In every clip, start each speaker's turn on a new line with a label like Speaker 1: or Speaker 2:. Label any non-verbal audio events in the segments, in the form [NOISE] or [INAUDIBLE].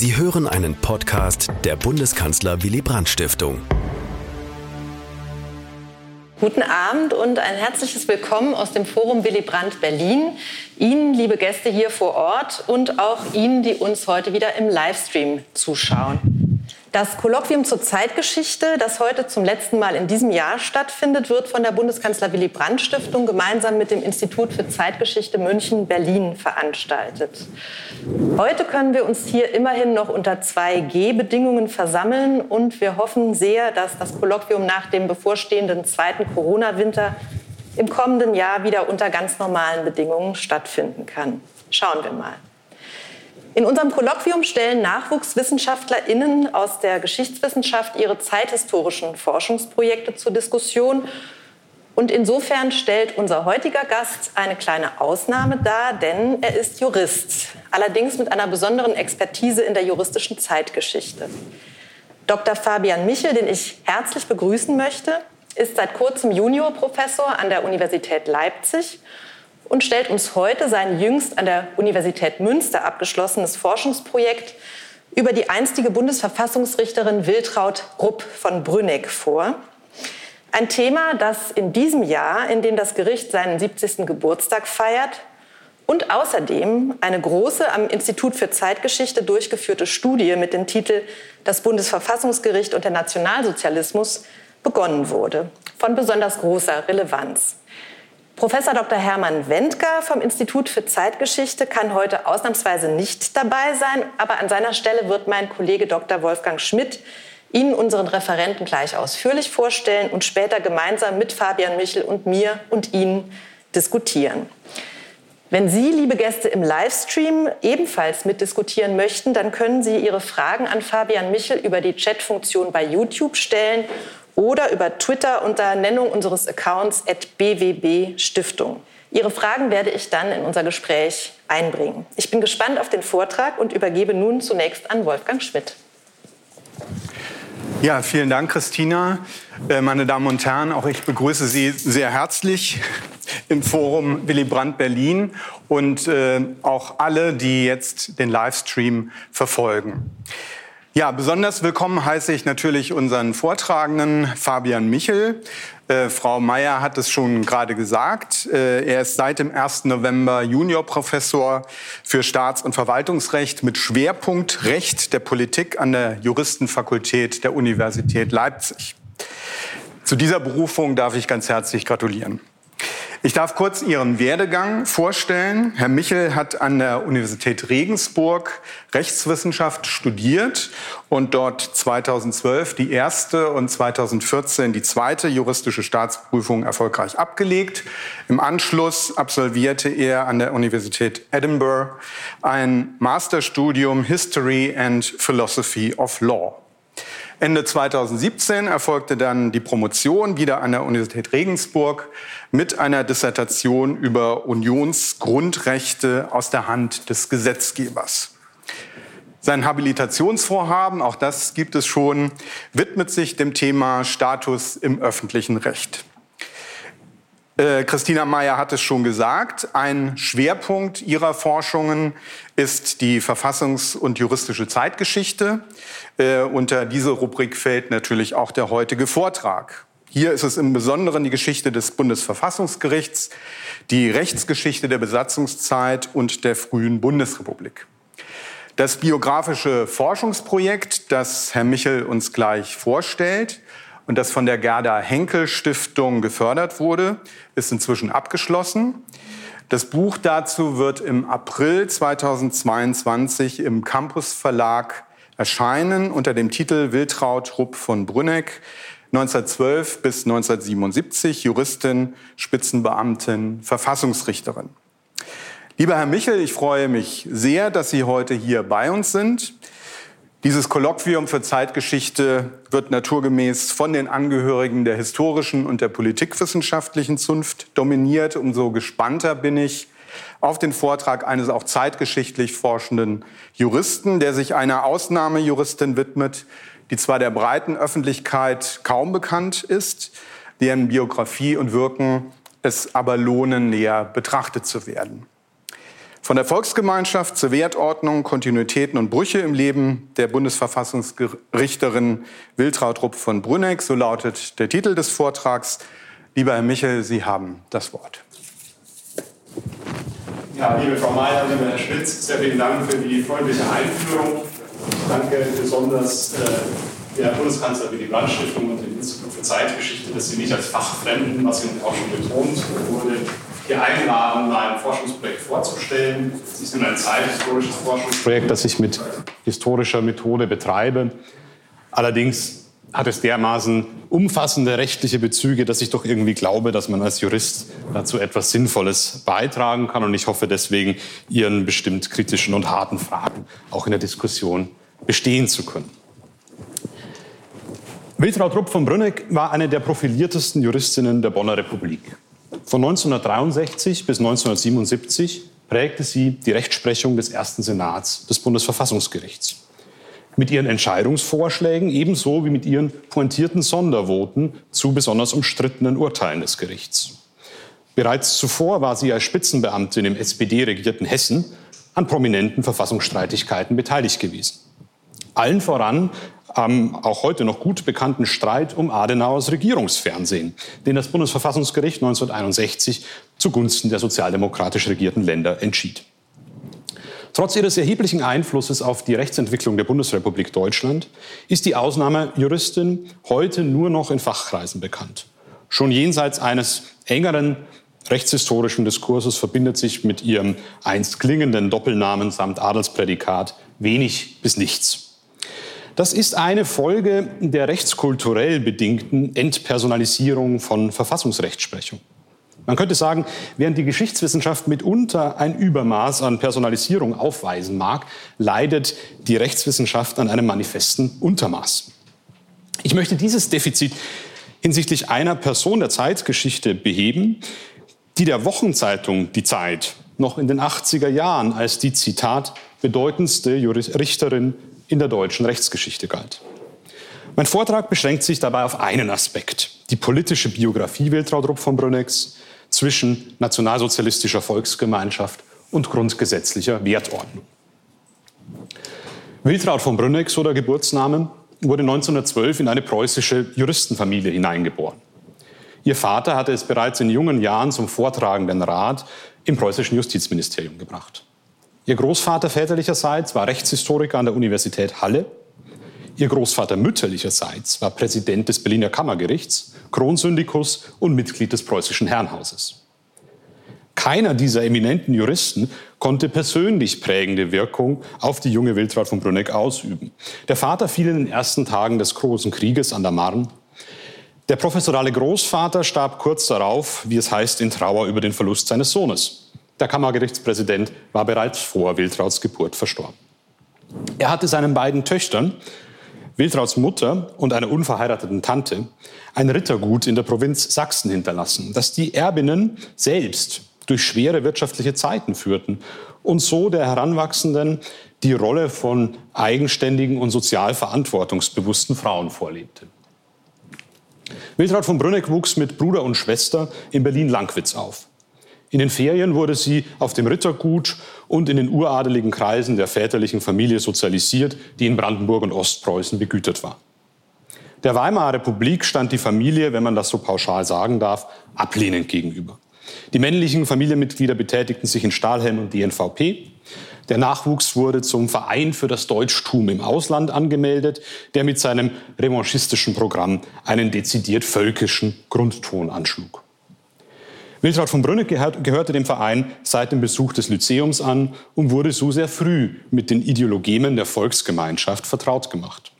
Speaker 1: Sie hören einen Podcast der Bundeskanzler Willy Brandt Stiftung.
Speaker 2: Guten Abend und ein herzliches Willkommen aus dem Forum Willy Brandt Berlin. Ihnen, liebe Gäste hier vor Ort und auch Ihnen, die uns heute wieder im Livestream zuschauen. Das Kolloquium zur Zeitgeschichte, das heute zum letzten Mal in diesem Jahr stattfindet, wird von der Bundeskanzler Willy Brandt Stiftung gemeinsam mit dem Institut für Zeitgeschichte München Berlin veranstaltet. Heute können wir uns hier immerhin noch unter 2G-Bedingungen versammeln und wir hoffen sehr, dass das Kolloquium nach dem bevorstehenden zweiten Corona-Winter im kommenden Jahr wieder unter ganz normalen Bedingungen stattfinden kann. Schauen wir mal. In unserem Kolloquium stellen NachwuchswissenschaftlerInnen aus der Geschichtswissenschaft ihre zeithistorischen Forschungsprojekte zur Diskussion. Und insofern stellt unser heutiger Gast eine kleine Ausnahme dar, denn er ist Jurist, allerdings mit einer besonderen Expertise in der juristischen Zeitgeschichte. Dr. Fabian Michel, den ich herzlich begrüßen möchte, ist seit kurzem Juniorprofessor an der Universität Leipzig und stellt uns heute sein jüngst an der Universität Münster abgeschlossenes Forschungsprojekt über die einstige Bundesverfassungsrichterin Wiltraud Rupp von Brünneck vor. Ein Thema, das in diesem Jahr, in dem das Gericht seinen 70. Geburtstag feiert, und außerdem eine große am Institut für Zeitgeschichte durchgeführte Studie mit dem Titel Das Bundesverfassungsgericht und der Nationalsozialismus begonnen wurde, von besonders großer Relevanz. Professor Dr. Hermann Wendker vom Institut für Zeitgeschichte kann heute ausnahmsweise nicht dabei sein, aber an seiner Stelle wird mein Kollege Dr. Wolfgang Schmidt Ihnen unseren Referenten gleich ausführlich vorstellen und später gemeinsam mit Fabian Michel und mir und Ihnen diskutieren. Wenn Sie, liebe Gäste, im Livestream ebenfalls mitdiskutieren möchten, dann können Sie Ihre Fragen an Fabian Michel über die Chatfunktion bei YouTube stellen oder über Twitter unter Nennung unseres Accounts at bwb Stiftung. Ihre Fragen werde ich dann in unser Gespräch einbringen. Ich bin gespannt auf den Vortrag und übergebe nun zunächst an Wolfgang Schmidt.
Speaker 3: Ja, vielen Dank, Christina. Äh, meine Damen und Herren, auch ich begrüße Sie sehr herzlich im Forum Willy Brandt Berlin und äh, auch alle, die jetzt den Livestream verfolgen. Ja, besonders willkommen heiße ich natürlich unseren Vortragenden Fabian Michel. Äh, Frau Mayer hat es schon gerade gesagt. Äh, er ist seit dem 1. November Juniorprofessor für Staats- und Verwaltungsrecht mit Schwerpunkt Recht der Politik an der Juristenfakultät der Universität Leipzig. Zu dieser Berufung darf ich ganz herzlich gratulieren. Ich darf kurz Ihren Werdegang vorstellen. Herr Michel hat an der Universität Regensburg Rechtswissenschaft studiert und dort 2012 die erste und 2014 die zweite juristische Staatsprüfung erfolgreich abgelegt. Im Anschluss absolvierte er an der Universität Edinburgh ein Masterstudium History and Philosophy of Law. Ende 2017 erfolgte dann die Promotion wieder an der Universität Regensburg mit einer Dissertation über Unionsgrundrechte aus der Hand des Gesetzgebers. Sein Habilitationsvorhaben, auch das gibt es schon, widmet sich dem Thema Status im öffentlichen Recht. Äh, Christina Meyer hat es schon gesagt, ein Schwerpunkt ihrer Forschungen ist die verfassungs- und juristische Zeitgeschichte. Äh, unter diese Rubrik fällt natürlich auch der heutige Vortrag. Hier ist es im Besonderen die Geschichte des Bundesverfassungsgerichts, die Rechtsgeschichte der Besatzungszeit und der frühen Bundesrepublik. Das biografische Forschungsprojekt, das Herr Michel uns gleich vorstellt, und das von der Gerda Henkel Stiftung gefördert wurde, ist inzwischen abgeschlossen. Das Buch dazu wird im April 2022 im Campus Verlag erscheinen unter dem Titel Wiltraud Rupp von Brünneck 1912 bis 1977 Juristin, Spitzenbeamtin, Verfassungsrichterin. Lieber Herr Michel, ich freue mich sehr, dass Sie heute hier bei uns sind. Dieses Kolloquium für Zeitgeschichte wird naturgemäß von den Angehörigen der historischen und der politikwissenschaftlichen Zunft dominiert. Umso gespannter bin ich auf den Vortrag eines auch zeitgeschichtlich forschenden Juristen, der sich einer Ausnahmejuristin widmet, die zwar der breiten Öffentlichkeit kaum bekannt ist, deren Biografie und Wirken es aber lohnen, näher betrachtet zu werden. Von der Volksgemeinschaft zur Wertordnung, Kontinuitäten und Brüche im Leben der Bundesverfassungsrichterin Wiltraud Rupp von Brünneck, so lautet der Titel des Vortrags. Lieber Herr Michel, Sie haben das Wort.
Speaker 4: Ja, liebe Frau Mayer, lieber Herr Schmitz, sehr vielen Dank für die freundliche Einführung. Danke besonders äh, der Bundeskanzler Willy Brandt Stiftung und dem Institut für Zeitgeschichte, dass Sie mich als Fachfremden, was Ihnen auch schon betont wurde, hier einladen, mein Forschungsprojekt vorzustellen. Es ist nun ein zeithistorisches Forschungsprojekt, das ich mit historischer Methode betreibe. Allerdings hat es dermaßen umfassende rechtliche Bezüge, dass ich doch irgendwie glaube, dass man als Jurist dazu etwas Sinnvolles beitragen kann. Und ich hoffe deswegen, Ihren bestimmt kritischen und harten Fragen auch in der Diskussion bestehen zu können. Wiltraud Rupp von Brünneck war eine der profiliertesten Juristinnen der Bonner Republik. Von 1963 bis 1977 prägte sie die Rechtsprechung des ersten Senats des Bundesverfassungsgerichts. Mit ihren Entscheidungsvorschlägen ebenso wie mit ihren pointierten Sondervoten zu besonders umstrittenen Urteilen des Gerichts. Bereits zuvor war sie als Spitzenbeamtin im SPD-regierten Hessen an prominenten Verfassungsstreitigkeiten beteiligt gewesen. Allen voran am auch heute noch gut bekannten Streit um Adenauers Regierungsfernsehen, den das Bundesverfassungsgericht 1961 zugunsten der sozialdemokratisch regierten Länder entschied. Trotz ihres erheblichen Einflusses auf die Rechtsentwicklung der Bundesrepublik Deutschland ist die Ausnahmejuristin heute nur noch in Fachkreisen bekannt. Schon jenseits eines engeren rechtshistorischen Diskurses verbindet sich mit ihrem einst klingenden Doppelnamen samt Adelsprädikat wenig bis nichts. Das ist eine Folge der rechtskulturell bedingten Entpersonalisierung von Verfassungsrechtsprechung. Man könnte sagen, während die Geschichtswissenschaft mitunter ein Übermaß an Personalisierung aufweisen mag, leidet die Rechtswissenschaft an einem manifesten Untermaß. Ich möchte dieses Defizit hinsichtlich einer Person der Zeitgeschichte beheben, die der Wochenzeitung Die Zeit noch in den 80er Jahren als die Zitat bedeutendste Richterin in der deutschen Rechtsgeschichte galt. Mein Vortrag beschränkt sich dabei auf einen Aspekt, die politische Biografie Wiltraud Rupp von Brünnex zwischen nationalsozialistischer Volksgemeinschaft und grundgesetzlicher Wertordnung. Wiltraud von Brünnex oder Geburtsnamen wurde 1912 in eine preußische Juristenfamilie hineingeboren. Ihr Vater hatte es bereits in jungen Jahren zum vortragenden Rat im preußischen Justizministerium gebracht. Ihr Großvater väterlicherseits war Rechtshistoriker an der Universität Halle. Ihr Großvater mütterlicherseits war Präsident des Berliner Kammergerichts, Kronsyndikus und Mitglied des preußischen Herrenhauses. Keiner dieser eminenten Juristen konnte persönlich prägende Wirkung auf die junge Wiltraud von Brünneck ausüben. Der Vater fiel in den ersten Tagen des Großen Krieges an der Marne. Der professorale Großvater starb kurz darauf, wie es heißt, in Trauer über den Verlust seines Sohnes. Der Kammergerichtspräsident war bereits vor Wiltrauds Geburt verstorben. Er hatte seinen beiden Töchtern, Wiltrauds Mutter und einer unverheirateten Tante, ein Rittergut in der Provinz Sachsen hinterlassen, das die Erbinnen selbst durch schwere wirtschaftliche Zeiten führten und so der Heranwachsenden die Rolle von eigenständigen und sozial verantwortungsbewussten Frauen vorlebte. Wiltraud von Brünneck wuchs mit Bruder und Schwester in Berlin-Langwitz auf. In den Ferien wurde sie auf dem Rittergut und in den uradeligen Kreisen der väterlichen Familie sozialisiert, die in Brandenburg und Ostpreußen begütert war. Der Weimarer Republik stand die Familie, wenn man das so pauschal sagen darf, ablehnend gegenüber. Die männlichen Familienmitglieder betätigten sich in Stahlhelm und DNVP. Der Nachwuchs wurde zum Verein für das Deutschtum im Ausland angemeldet, der mit seinem revanchistischen Programm einen dezidiert völkischen Grundton anschlug. Wiltraud von Brünneck gehörte dem Verein seit dem Besuch des Lyzeums an und wurde so sehr früh mit den Ideologemen der Volksgemeinschaft vertraut gemacht.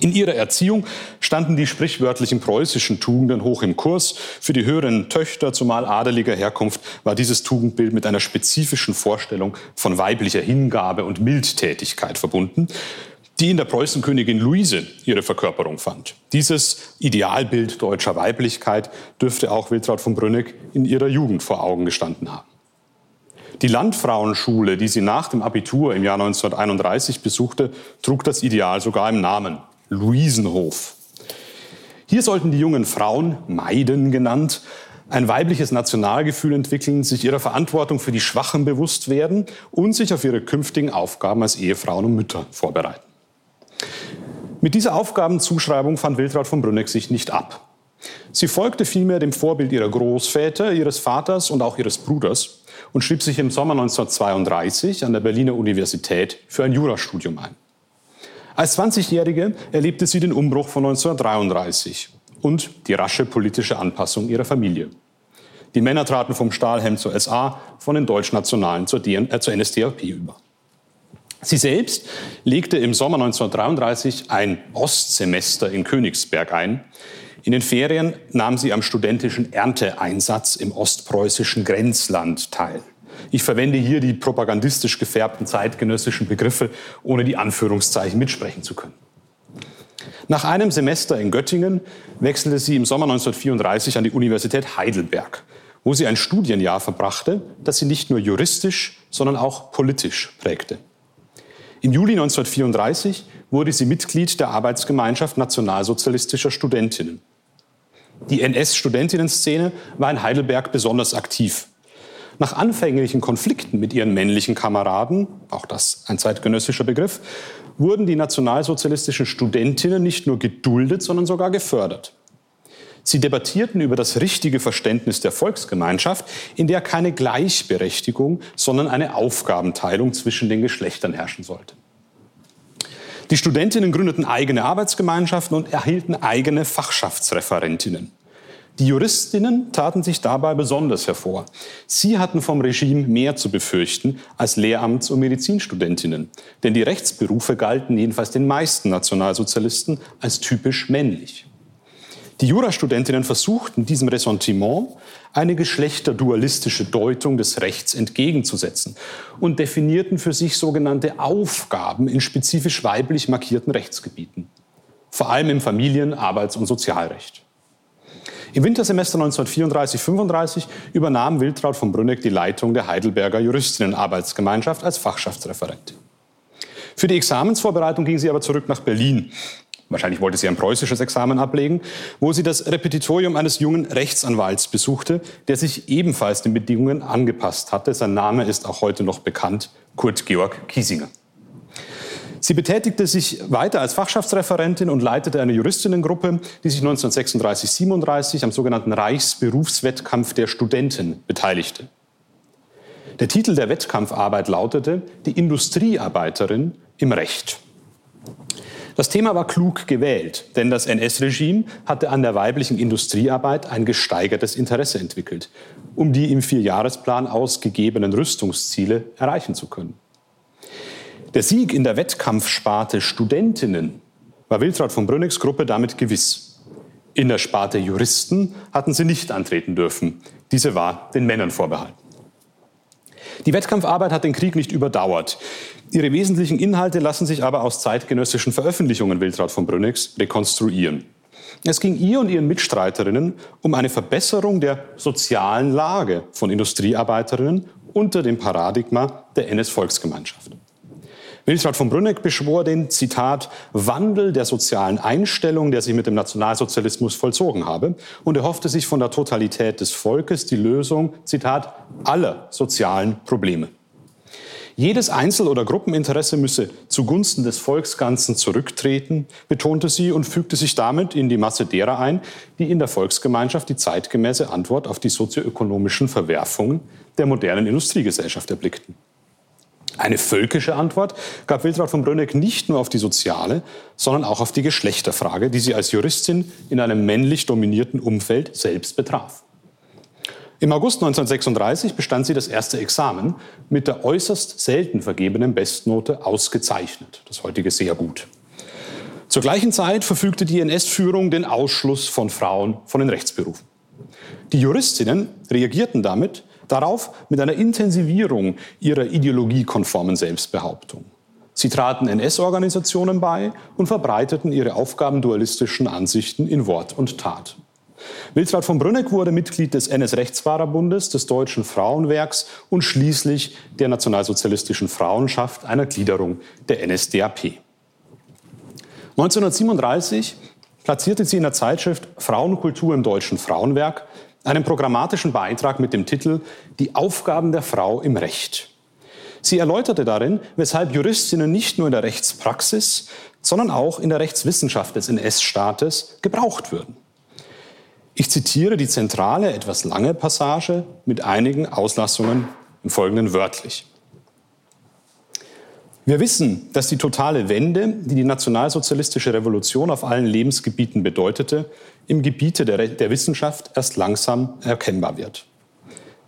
Speaker 4: In ihrer Erziehung standen die sprichwörtlichen preußischen Tugenden hoch im Kurs. Für die höheren Töchter, zumal adeliger Herkunft, war dieses Tugendbild mit einer spezifischen Vorstellung von weiblicher Hingabe und Mildtätigkeit verbunden, die in der Preußenkönigin Luise ihre Verkörperung fand. Dieses Idealbild deutscher Weiblichkeit dürfte auch Wiltraud von Brünneck in ihrer Jugend vor Augen gestanden haben. Die Landfrauenschule, die sie nach dem Abitur im Jahr 1931 besuchte, trug das Ideal sogar im Namen Luisenhof. Hier sollten die jungen Frauen, Maiden genannt, ein weibliches Nationalgefühl entwickeln, sich ihrer Verantwortung für die Schwachen bewusst werden und sich auf ihre künftigen Aufgaben als Ehefrauen und Mütter vorbereiten. Mit dieser Aufgabenzuschreibung fand Wiltraud von Brünneck sich nicht ab. Sie folgte vielmehr dem Vorbild ihrer Großväter, ihres Vaters und auch ihres Bruders und schrieb sich im Sommer 1932 an der Berliner Universität für ein Jurastudium ein. Als 20-Jährige erlebte sie den Umbruch von 1933 und die rasche politische Anpassung ihrer Familie. Die Männer traten vom Stahlhelm zur SA, von den Deutschnationalen zur, DN, äh, zur NSDAP über. Sie selbst legte im Sommer 1933 ein Ostsemester in Königsberg ein. In den Ferien nahm sie am studentischen Ernteeinsatz im ostpreußischen Grenzland teil. Ich verwende hier die propagandistisch gefärbten zeitgenössischen Begriffe, ohne die Anführungszeichen mitsprechen zu können. Nach einem Semester in Göttingen wechselte sie im Sommer 1934 an die Universität Heidelberg, wo sie ein Studienjahr verbrachte, das sie nicht nur juristisch, sondern auch politisch prägte. Im Juli 1934 wurde sie Mitglied der Arbeitsgemeinschaft nationalsozialistischer Studentinnen. Die NS-Studentinnenszene war in Heidelberg besonders aktiv. Nach anfänglichen Konflikten mit ihren männlichen Kameraden, auch das ein zeitgenössischer Begriff, wurden die nationalsozialistischen Studentinnen nicht nur geduldet, sondern sogar gefördert. Sie debattierten über das richtige Verständnis der Volksgemeinschaft, in der keine Gleichberechtigung, sondern eine Aufgabenteilung zwischen den Geschlechtern herrschen sollte. Die Studentinnen gründeten eigene Arbeitsgemeinschaften und erhielten eigene Fachschaftsreferentinnen. Die Juristinnen taten sich dabei besonders hervor. Sie hatten vom Regime mehr zu befürchten als Lehramts- und Medizinstudentinnen. Denn die Rechtsberufe galten jedenfalls den meisten Nationalsozialisten als typisch männlich. Die Jurastudentinnen versuchten diesem Ressentiment eine geschlechterdualistische Deutung des Rechts entgegenzusetzen und definierten für sich sogenannte Aufgaben in spezifisch weiblich markierten Rechtsgebieten, vor allem im Familien-, Arbeits- und Sozialrecht. Im Wintersemester 1934-35 übernahm Wiltraud von Brünneck die Leitung der Heidelberger Juristinnenarbeitsgemeinschaft als Fachschaftsreferentin. Für die Examensvorbereitung ging sie aber zurück nach Berlin. Wahrscheinlich wollte sie ein preußisches Examen ablegen, wo sie das Repetitorium eines jungen Rechtsanwalts besuchte, der sich ebenfalls den Bedingungen angepasst hatte. Sein Name ist auch heute noch bekannt, Kurt Georg Kiesinger. Sie betätigte sich weiter als Fachschaftsreferentin und leitete eine Juristinnengruppe, die sich 1936-37 am sogenannten Reichsberufswettkampf der Studenten beteiligte. Der Titel der Wettkampfarbeit lautete Die Industriearbeiterin im Recht. Das Thema war klug gewählt, denn das NS-Regime hatte an der weiblichen Industriearbeit ein gesteigertes Interesse entwickelt, um die im Vierjahresplan ausgegebenen Rüstungsziele erreichen zu können. Der Sieg in der Wettkampfsparte Studentinnen war Wiltraud von Brünnecks Gruppe damit gewiss. In der Sparte Juristen hatten sie nicht antreten dürfen. Diese war den Männern vorbehalten. Die Wettkampfarbeit hat den Krieg nicht überdauert. Ihre wesentlichen Inhalte lassen sich aber aus zeitgenössischen Veröffentlichungen Wiltraud von Brünnecks rekonstruieren. Es ging ihr und ihren Mitstreiterinnen um eine Verbesserung der sozialen Lage von Industriearbeiterinnen unter dem Paradigma der NS-Volksgemeinschaft. Wiltraud von Brünneck beschwor den, Zitat, Wandel der sozialen Einstellung, der sich mit dem Nationalsozialismus vollzogen habe und erhoffte sich von der Totalität des Volkes die Lösung, Zitat, aller sozialen Probleme. Jedes Einzel- oder Gruppeninteresse müsse zugunsten des Volksganzen zurücktreten, betonte sie und fügte sich damit in die Masse derer ein, die in der Volksgemeinschaft die zeitgemäße Antwort auf die sozioökonomischen Verwerfungen der modernen Industriegesellschaft erblickten. Eine völkische Antwort gab Wiltraud von Brönneck nicht nur auf die soziale, sondern auch auf die Geschlechterfrage, die sie als Juristin in einem männlich dominierten Umfeld selbst betraf. Im August 1936 bestand sie das erste Examen mit der äußerst selten vergebenen Bestnote ausgezeichnet, das heutige sehr gut. Zur gleichen Zeit verfügte die NS-Führung den Ausschluss von Frauen von den Rechtsberufen. Die Juristinnen reagierten damit Darauf mit einer Intensivierung ihrer ideologiekonformen Selbstbehauptung. Sie traten NS-Organisationen bei und verbreiteten ihre aufgabendualistischen Ansichten in Wort und Tat. Wilswald von Brünneck wurde Mitglied des NS-Rechtsfahrerbundes, des Deutschen Frauenwerks und schließlich der Nationalsozialistischen Frauenschaft, einer Gliederung der NSDAP. 1937 platzierte sie in der Zeitschrift Frauenkultur im Deutschen Frauenwerk einen programmatischen Beitrag mit dem Titel Die Aufgaben der Frau im Recht. Sie erläuterte darin, weshalb Juristinnen nicht nur in der Rechtspraxis, sondern auch in der Rechtswissenschaft des NS-Staates gebraucht würden. Ich zitiere die zentrale, etwas lange Passage mit einigen Auslassungen im Folgenden wörtlich. Wir wissen, dass die totale Wende, die die nationalsozialistische Revolution auf allen Lebensgebieten bedeutete, im Gebiete der, der Wissenschaft erst langsam erkennbar wird.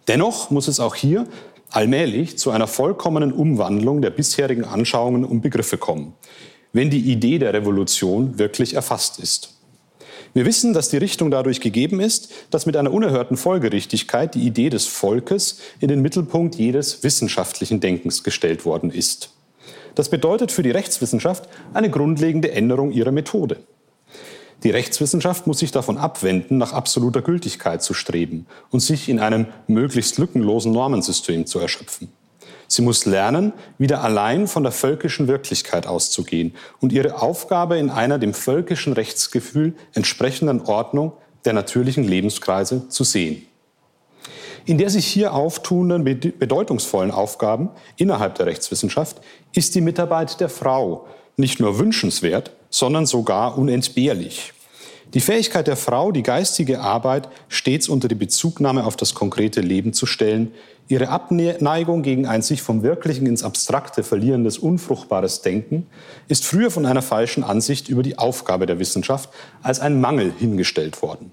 Speaker 4: Dennoch muss es auch hier allmählich zu einer vollkommenen Umwandlung der bisherigen Anschauungen und Begriffe kommen, wenn die Idee der Revolution wirklich erfasst ist. Wir wissen, dass die Richtung dadurch gegeben ist, dass mit einer unerhörten Folgerichtigkeit die Idee des Volkes in den Mittelpunkt jedes wissenschaftlichen Denkens gestellt worden ist. Das bedeutet für die Rechtswissenschaft eine grundlegende Änderung ihrer Methode. Die Rechtswissenschaft muss sich davon abwenden, nach absoluter Gültigkeit zu streben und sich in einem möglichst lückenlosen Normensystem zu erschöpfen. Sie muss lernen, wieder allein von der völkischen Wirklichkeit auszugehen und ihre Aufgabe in einer dem völkischen Rechtsgefühl entsprechenden Ordnung der natürlichen Lebenskreise zu sehen. In der sich hier auftuenden bedeutungsvollen Aufgaben innerhalb der Rechtswissenschaft ist die Mitarbeit der Frau nicht nur wünschenswert, sondern sogar unentbehrlich. Die Fähigkeit der Frau, die geistige Arbeit stets unter die Bezugnahme auf das konkrete Leben zu stellen, ihre Abneigung gegen ein sich vom Wirklichen ins Abstrakte verlierendes, unfruchtbares Denken, ist früher von einer falschen Ansicht über die Aufgabe der Wissenschaft als ein Mangel hingestellt worden.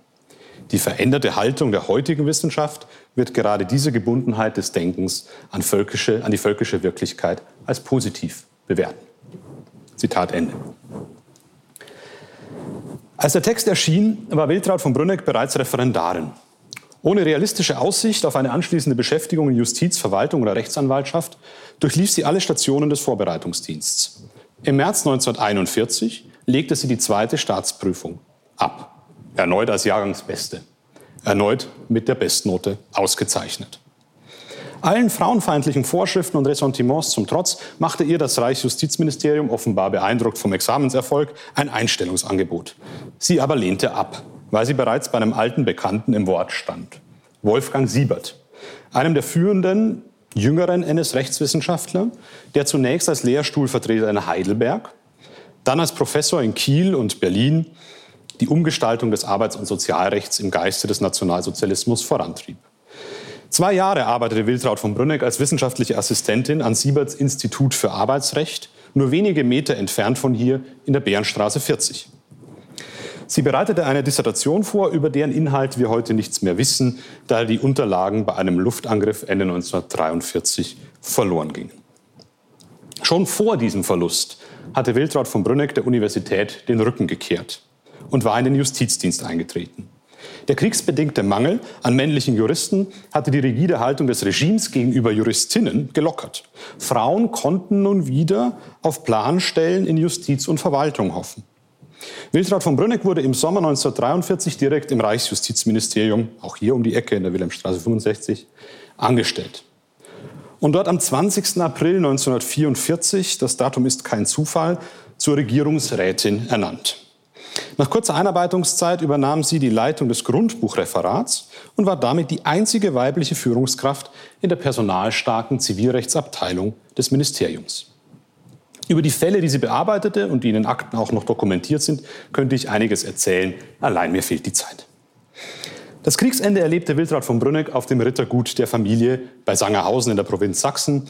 Speaker 4: Die veränderte Haltung der heutigen Wissenschaft wird gerade diese Gebundenheit des Denkens an, völkische, an die völkische Wirklichkeit als positiv bewerten. Zitat Ende. Als der Text erschien, war Wiltraud von Brünneck bereits Referendarin. Ohne realistische Aussicht auf eine anschließende Beschäftigung in Justiz, Verwaltung oder Rechtsanwaltschaft durchlief sie alle Stationen des Vorbereitungsdienstes. Im März 1941 legte sie die zweite Staatsprüfung ab erneut als Jahrgangsbeste, erneut mit der Bestnote ausgezeichnet. Allen frauenfeindlichen Vorschriften und Ressentiments zum Trotz machte ihr das Reichsjustizministerium, offenbar beeindruckt vom Examenserfolg, ein Einstellungsangebot. Sie aber lehnte ab, weil sie bereits bei einem alten Bekannten im Wort stand. Wolfgang Siebert, einem der führenden jüngeren NS-Rechtswissenschaftler, der zunächst als Lehrstuhlvertreter in Heidelberg, dann als Professor in Kiel und Berlin die Umgestaltung des Arbeits- und Sozialrechts im Geiste des Nationalsozialismus vorantrieb. Zwei Jahre arbeitete Wiltraud von Brünneck als wissenschaftliche Assistentin an Sieberts Institut für Arbeitsrecht, nur wenige Meter entfernt von hier in der Bärenstraße 40. Sie bereitete eine Dissertation vor, über deren Inhalt wir heute nichts mehr wissen, da die Unterlagen bei einem Luftangriff Ende 1943 verloren gingen. Schon vor diesem Verlust hatte Wiltraud von Brünneck der Universität den Rücken gekehrt und war in den Justizdienst eingetreten. Der kriegsbedingte Mangel an männlichen Juristen hatte die rigide Haltung des Regimes gegenüber Juristinnen gelockert. Frauen konnten nun wieder auf Planstellen in Justiz und Verwaltung hoffen. Wiltraud von Brünneck wurde im Sommer 1943 direkt im Reichsjustizministerium, auch hier um die Ecke in der Wilhelmstraße 65, angestellt. Und dort am 20. April 1944, das Datum ist kein Zufall, zur Regierungsrätin ernannt. Nach kurzer Einarbeitungszeit übernahm sie die Leitung des Grundbuchreferats und war damit die einzige weibliche Führungskraft in der personalstarken Zivilrechtsabteilung des Ministeriums. Über die Fälle, die sie bearbeitete und die in den Akten auch noch dokumentiert sind, könnte ich einiges erzählen. Allein mir fehlt die Zeit. Das Kriegsende erlebte Wiltraud von Brünneck auf dem Rittergut der Familie bei Sangerhausen in der Provinz Sachsen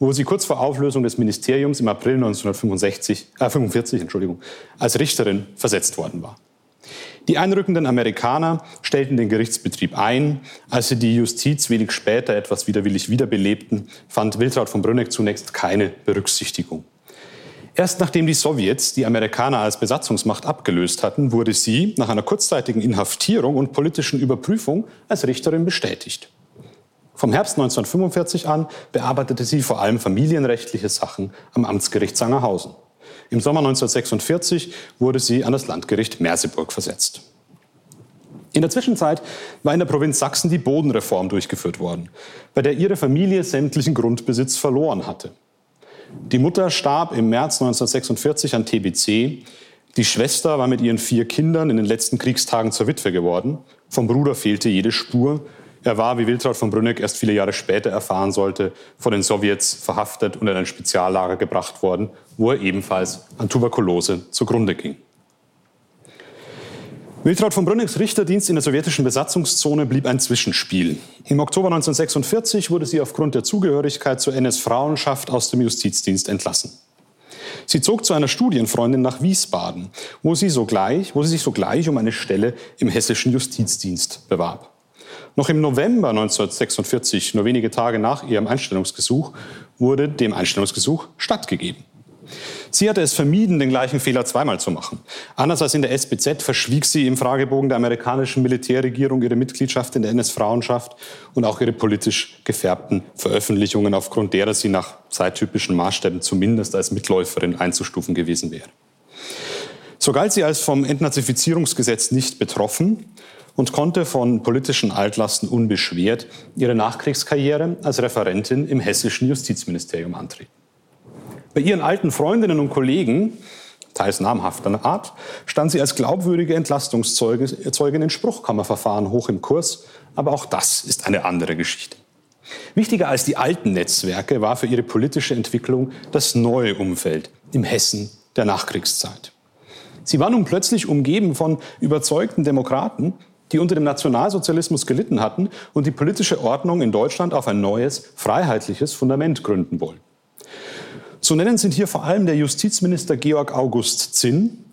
Speaker 4: wo sie kurz vor Auflösung des Ministeriums im April 1945 äh, 45, Entschuldigung, als Richterin versetzt worden war. Die einrückenden Amerikaner stellten den Gerichtsbetrieb ein. Als sie die Justiz wenig später etwas widerwillig wiederbelebten, fand Wiltraud von Brünneck zunächst keine Berücksichtigung. Erst nachdem die Sowjets die Amerikaner als Besatzungsmacht abgelöst hatten, wurde sie nach einer kurzzeitigen Inhaftierung und politischen Überprüfung als Richterin bestätigt. Vom Herbst 1945 an bearbeitete sie vor allem familienrechtliche Sachen am Amtsgericht Sangerhausen. Im Sommer 1946 wurde sie an das Landgericht Merseburg versetzt. In der Zwischenzeit war in der Provinz Sachsen die Bodenreform durchgeführt worden, bei der ihre Familie sämtlichen Grundbesitz verloren hatte. Die Mutter starb im März 1946 an TBC. Die Schwester war mit ihren vier Kindern in den letzten Kriegstagen zur Witwe geworden Vom Bruder fehlte jede Spur. Er war, wie Wiltraud von Brünneck erst viele Jahre später erfahren sollte, von den Sowjets verhaftet und in ein Speziallager gebracht worden, wo er ebenfalls an Tuberkulose zugrunde ging. Wiltraud von Brünnecks Richterdienst in der sowjetischen Besatzungszone blieb ein Zwischenspiel. Im Oktober 1946 wurde sie aufgrund der Zugehörigkeit zur NS-Frauenschaft aus dem Justizdienst entlassen. Sie zog zu einer Studienfreundin nach Wiesbaden, wo sie, sogleich, wo sie sich sogleich um eine Stelle im hessischen Justizdienst bewarb. Noch im November 1946, nur wenige Tage nach ihrem Einstellungsgesuch, wurde dem Einstellungsgesuch stattgegeben. Sie hatte es vermieden, den gleichen Fehler zweimal zu machen. Anders als in der SBZ verschwieg sie im Fragebogen der amerikanischen Militärregierung ihre Mitgliedschaft in der NS-Frauenschaft und auch ihre politisch gefärbten Veröffentlichungen, aufgrund derer sie nach zeittypischen Maßstäben zumindest als Mitläuferin einzustufen gewesen wäre. So galt sie als vom Entnazifizierungsgesetz nicht betroffen und konnte von politischen Altlasten unbeschwert ihre Nachkriegskarriere als Referentin im hessischen Justizministerium antreten. Bei ihren alten Freundinnen und Kollegen, teils namhafter Art, stand sie als glaubwürdige Entlastungszeugin in Spruchkammerverfahren hoch im Kurs. Aber auch das ist eine andere Geschichte. Wichtiger als die alten Netzwerke war für ihre politische Entwicklung das neue Umfeld im Hessen der Nachkriegszeit. Sie war nun plötzlich umgeben von überzeugten Demokraten, die unter dem Nationalsozialismus gelitten hatten und die politische Ordnung in Deutschland auf ein neues, freiheitliches Fundament gründen wollten. Zu nennen sind hier vor allem der Justizminister Georg August Zinn,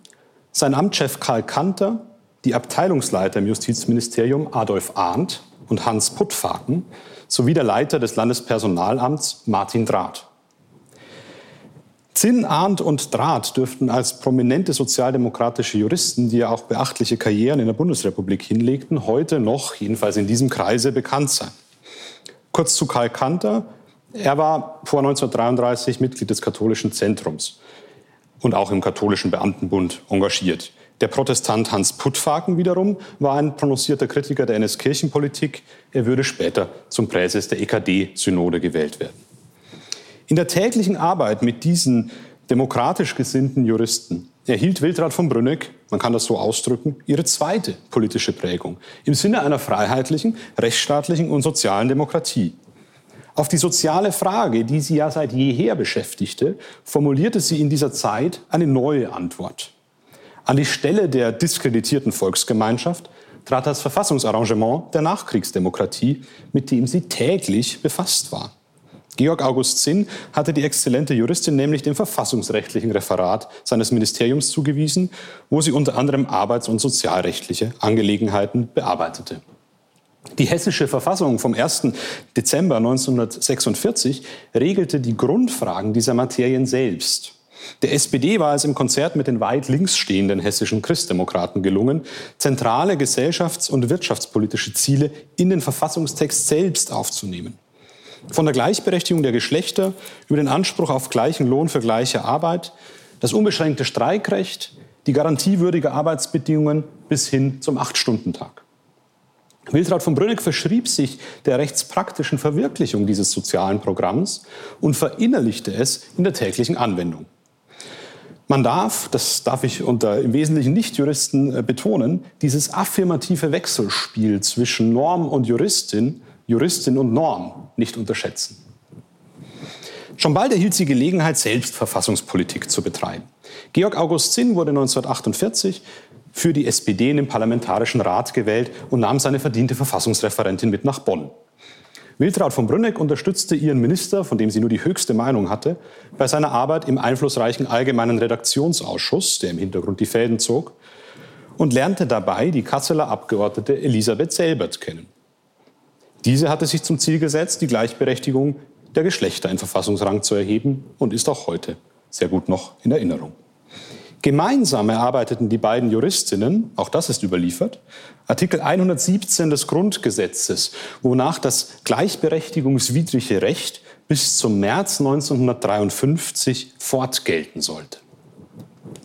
Speaker 4: sein Amtschef Karl Kanter, die Abteilungsleiter im Justizministerium Adolf Arndt und Hans Puttfaken sowie der Leiter des Landespersonalamts Martin Drath. Zinn, Arndt und Drath dürften als prominente sozialdemokratische Juristen, die ja auch beachtliche Karrieren in der Bundesrepublik hinlegten, heute noch, jedenfalls in diesem Kreise, bekannt sein. Kurz zu Karl Kanter. Er war vor 1933 Mitglied des katholischen Zentrums und auch im katholischen Beamtenbund engagiert. Der Protestant Hans Puttfaken wiederum war ein prononcierter Kritiker der NS-Kirchenpolitik. Er würde später zum Präses der EKD-Synode gewählt werden. In der täglichen Arbeit mit diesen demokratisch gesinnten Juristen erhielt Wiltraud von Brünneck, man kann das so ausdrücken, ihre zweite politische Prägung im Sinne einer freiheitlichen, rechtsstaatlichen und sozialen Demokratie. Auf die soziale Frage, die sie ja seit jeher beschäftigte, formulierte sie in dieser Zeit eine neue Antwort. An die Stelle der diskreditierten Volksgemeinschaft trat das Verfassungsarrangement der Nachkriegsdemokratie, mit dem sie täglich befasst war. Georg August Zinn hatte die exzellente Juristin nämlich dem verfassungsrechtlichen Referat seines Ministeriums zugewiesen, wo sie unter anderem arbeits- und sozialrechtliche Angelegenheiten bearbeitete. Die hessische Verfassung vom 1. Dezember 1946 regelte die Grundfragen dieser Materien selbst. Der SPD war es im Konzert mit den weit links stehenden hessischen Christdemokraten gelungen, zentrale gesellschafts- und wirtschaftspolitische Ziele in den Verfassungstext selbst aufzunehmen. Von der Gleichberechtigung der Geschlechter über den Anspruch auf gleichen Lohn für gleiche Arbeit, das unbeschränkte Streikrecht, die garantiewürdige Arbeitsbedingungen bis hin zum Acht-Stunden-Tag. Wiltraud von Brünneck verschrieb sich der rechtspraktischen Verwirklichung dieses sozialen Programms und verinnerlichte es in der täglichen Anwendung. Man darf, das darf ich unter im Wesentlichen Nichtjuristen äh, betonen, dieses affirmative Wechselspiel zwischen Norm und Juristin, Juristin und Norm nicht unterschätzen. Schon bald erhielt sie Gelegenheit, selbst Verfassungspolitik zu betreiben. Georg August Zinn wurde 1948 für die SPD in den Parlamentarischen Rat gewählt und nahm seine verdiente Verfassungsreferentin mit nach Bonn. Wiltraud von Brünneck unterstützte ihren Minister, von dem sie nur die höchste Meinung hatte, bei seiner Arbeit im einflussreichen Allgemeinen Redaktionsausschuss, der im Hintergrund die Fäden zog, und lernte dabei die Kasseler Abgeordnete Elisabeth Selbert kennen. Diese hatte sich zum Ziel gesetzt, die Gleichberechtigung der Geschlechter in Verfassungsrang zu erheben und ist auch heute sehr gut noch in Erinnerung. Gemeinsam erarbeiteten die beiden Juristinnen, auch das ist überliefert, Artikel 117 des Grundgesetzes, wonach das gleichberechtigungswidrige Recht bis zum März 1953 fortgelten sollte.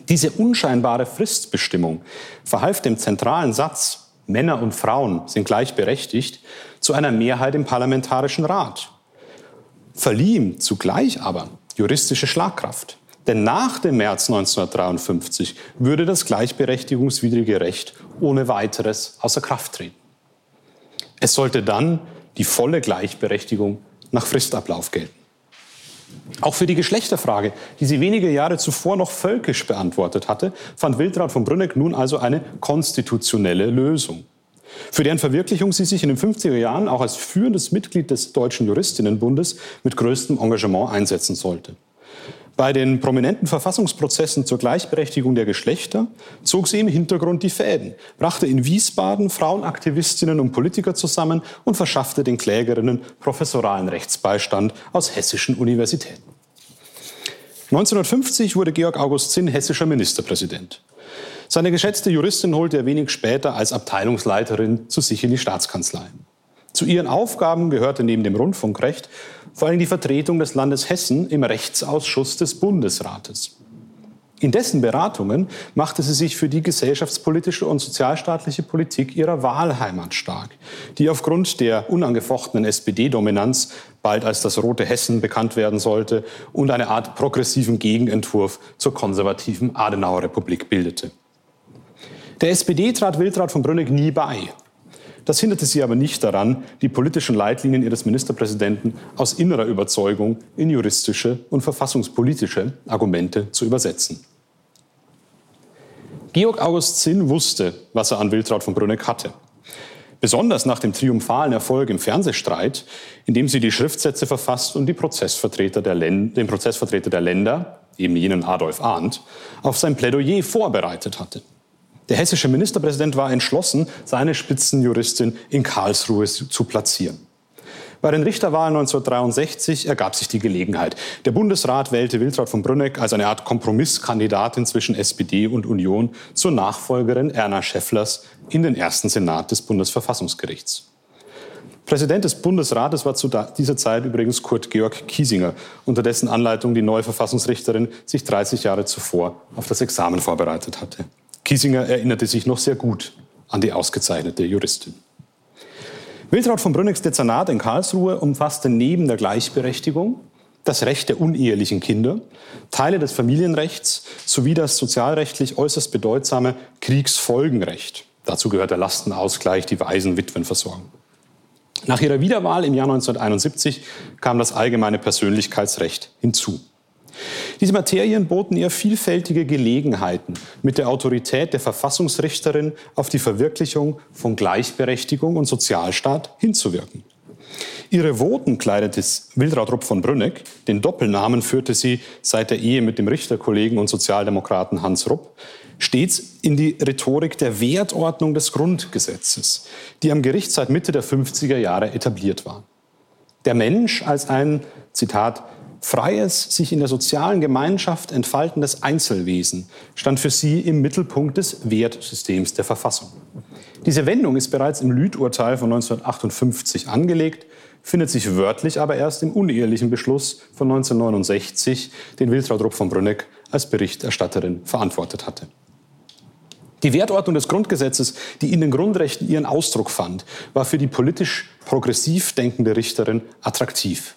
Speaker 4: Diese unscheinbare Fristbestimmung verhalf dem zentralen Satz, Männer und Frauen sind gleichberechtigt, zu einer Mehrheit im Parlamentarischen Rat, verlieh ihm zugleich aber juristische Schlagkraft. Denn nach dem März 1953 würde das gleichberechtigungswidrige Recht ohne weiteres außer Kraft treten. Es sollte dann die volle Gleichberechtigung nach Fristablauf gelten. Auch für die Geschlechterfrage, die sie wenige Jahre zuvor noch völkisch beantwortet hatte, fand Wiltraud von Brünneck nun also eine konstitutionelle Lösung, für deren Verwirklichung sie sich in den 50er Jahren auch als führendes Mitglied des Deutschen Juristinnenbundes mit größtem Engagement einsetzen sollte. Bei den prominenten Verfassungsprozessen zur Gleichberechtigung der Geschlechter zog sie im Hintergrund die Fäden, brachte in Wiesbaden Frauenaktivistinnen und Politiker zusammen und verschaffte den Klägerinnen professoralen Rechtsbeistand aus hessischen Universitäten. 1950 wurde Georg August Zinn hessischer Ministerpräsident. Seine geschätzte Juristin holte er wenig später als Abteilungsleiterin zu sich in die Staatskanzlei. Zu ihren Aufgaben gehörte neben dem Rundfunkrecht vor allem die Vertretung des Landes Hessen im Rechtsausschuss des Bundesrates. In dessen Beratungen machte sie sich für die gesellschaftspolitische und sozialstaatliche Politik ihrer Wahlheimat stark, die aufgrund der unangefochtenen SPD-Dominanz bald als das rote Hessen bekannt werden sollte und eine Art progressiven Gegenentwurf zur konservativen Adenauer-Republik bildete. Der SPD trat Wiltraud von Brünneck nie bei. Das hinderte sie aber nicht daran, die politischen Leitlinien ihres Ministerpräsidenten aus innerer Überzeugung in juristische und verfassungspolitische Argumente zu übersetzen. Georg August Zinn wusste, was er an Wiltraud von Brünneck hatte. Besonders nach dem triumphalen Erfolg im Fernsehstreit, in dem sie die Schriftsätze verfasst und Prozessvertreter den Prozessvertreter der Länder, eben jenen Adolf Arndt, auf sein Plädoyer vorbereitet hatte. Der hessische Ministerpräsident war entschlossen, seine Spitzenjuristin in Karlsruhe zu platzieren. Bei den Richterwahlen 1963 ergab sich die Gelegenheit. Der Bundesrat wählte Wiltraud von Brünneck als eine Art Kompromisskandidatin zwischen SPD und Union zur Nachfolgerin Erna Schäfflers in den ersten Senat des Bundesverfassungsgerichts. Präsident des Bundesrates war zu dieser Zeit übrigens Kurt Georg Kiesinger, unter dessen Anleitung die neue Verfassungsrichterin sich 30 Jahre zuvor auf das Examen vorbereitet hatte. Kiesinger erinnerte sich noch sehr gut an die ausgezeichnete Juristin. Wiltraud von Brünnecks Dezernat in Karlsruhe umfasste neben der Gleichberechtigung das Recht der unehelichen Kinder, Teile des Familienrechts sowie das sozialrechtlich äußerst bedeutsame Kriegsfolgenrecht. Dazu gehört der Lastenausgleich, die Waisenwitwenversorgung. Nach ihrer Wiederwahl im Jahr 1971 kam das allgemeine Persönlichkeitsrecht hinzu. Diese Materien boten ihr vielfältige Gelegenheiten, mit der Autorität der Verfassungsrichterin auf die Verwirklichung von Gleichberechtigung und Sozialstaat hinzuwirken. Ihre Voten kleidete Wildraud Rupp von Brünneck, den Doppelnamen führte sie seit der Ehe mit dem Richterkollegen und Sozialdemokraten Hans Rupp, stets in die Rhetorik der Wertordnung des Grundgesetzes, die am Gericht seit Mitte der 50er Jahre etabliert war. Der Mensch als ein, Zitat, freies, sich in der sozialen Gemeinschaft entfaltendes Einzelwesen stand für sie im Mittelpunkt des Wertsystems der Verfassung. Diese Wendung ist bereits im Lüth-Urteil von 1958 angelegt, findet sich wörtlich aber erst im unehelichen Beschluss von 1969, den Wiltraud Rupp von Brünneck als Berichterstatterin verantwortet hatte. Die Wertordnung des Grundgesetzes, die in den Grundrechten ihren Ausdruck fand, war für die politisch progressiv denkende Richterin attraktiv.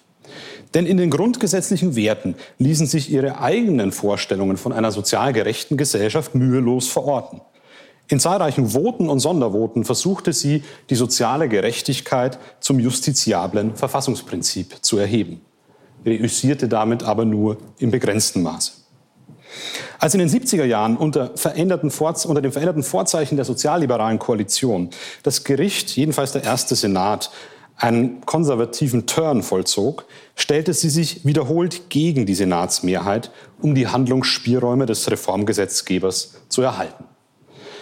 Speaker 4: Denn in den grundgesetzlichen Werten ließen sich ihre eigenen Vorstellungen von einer sozial gerechten Gesellschaft mühelos verorten. In zahlreichen Voten und Sondervoten versuchte sie, die soziale Gerechtigkeit zum justiziablen Verfassungsprinzip zu erheben, reüssierte damit aber nur im begrenzten Maße. Als in den 70er Jahren unter, unter dem veränderten Vorzeichen der sozialliberalen Koalition das Gericht, jedenfalls der erste Senat, einen konservativen Turn vollzog, stellte sie sich wiederholt gegen die Senatsmehrheit, um die Handlungsspielräume des Reformgesetzgebers zu erhalten.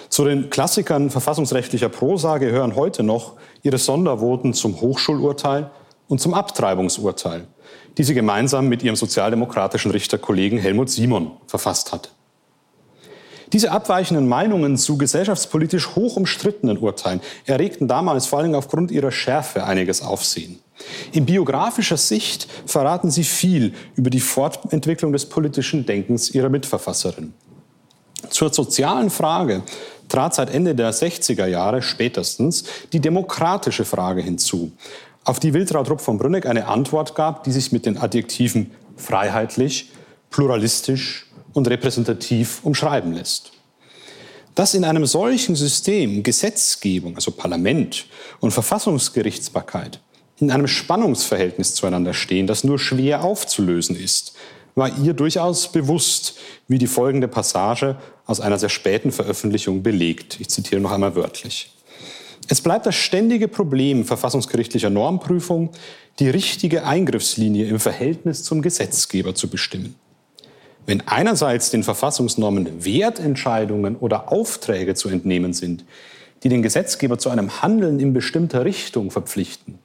Speaker 4: Zu den Klassikern verfassungsrechtlicher Prosa gehören heute noch ihre Sondervoten zum Hochschulurteil und zum Abtreibungsurteil, die sie gemeinsam mit ihrem sozialdemokratischen Richterkollegen Helmut Simon verfasst hat. Diese abweichenden Meinungen zu gesellschaftspolitisch hoch umstrittenen Urteilen erregten damals vor allem aufgrund ihrer Schärfe einiges Aufsehen. In biografischer Sicht verraten sie viel über die Fortentwicklung des politischen Denkens ihrer Mitverfasserin. Zur sozialen Frage trat seit Ende der 60er Jahre spätestens die demokratische Frage hinzu, auf die Wiltraud Rupp von Brünneck eine Antwort gab, die sich mit den Adjektiven freiheitlich, pluralistisch und repräsentativ umschreiben lässt. Dass in einem solchen System Gesetzgebung, also Parlament und Verfassungsgerichtsbarkeit in einem Spannungsverhältnis zueinander stehen, das nur schwer aufzulösen ist, war ihr durchaus bewusst, wie die folgende Passage aus einer sehr späten Veröffentlichung belegt. Ich zitiere noch einmal wörtlich. Es bleibt das ständige Problem verfassungsgerichtlicher Normprüfung, die richtige Eingriffslinie im Verhältnis zum Gesetzgeber zu bestimmen. Wenn einerseits den Verfassungsnormen Wertentscheidungen oder Aufträge zu entnehmen sind, die den Gesetzgeber zu einem Handeln in bestimmter Richtung verpflichten,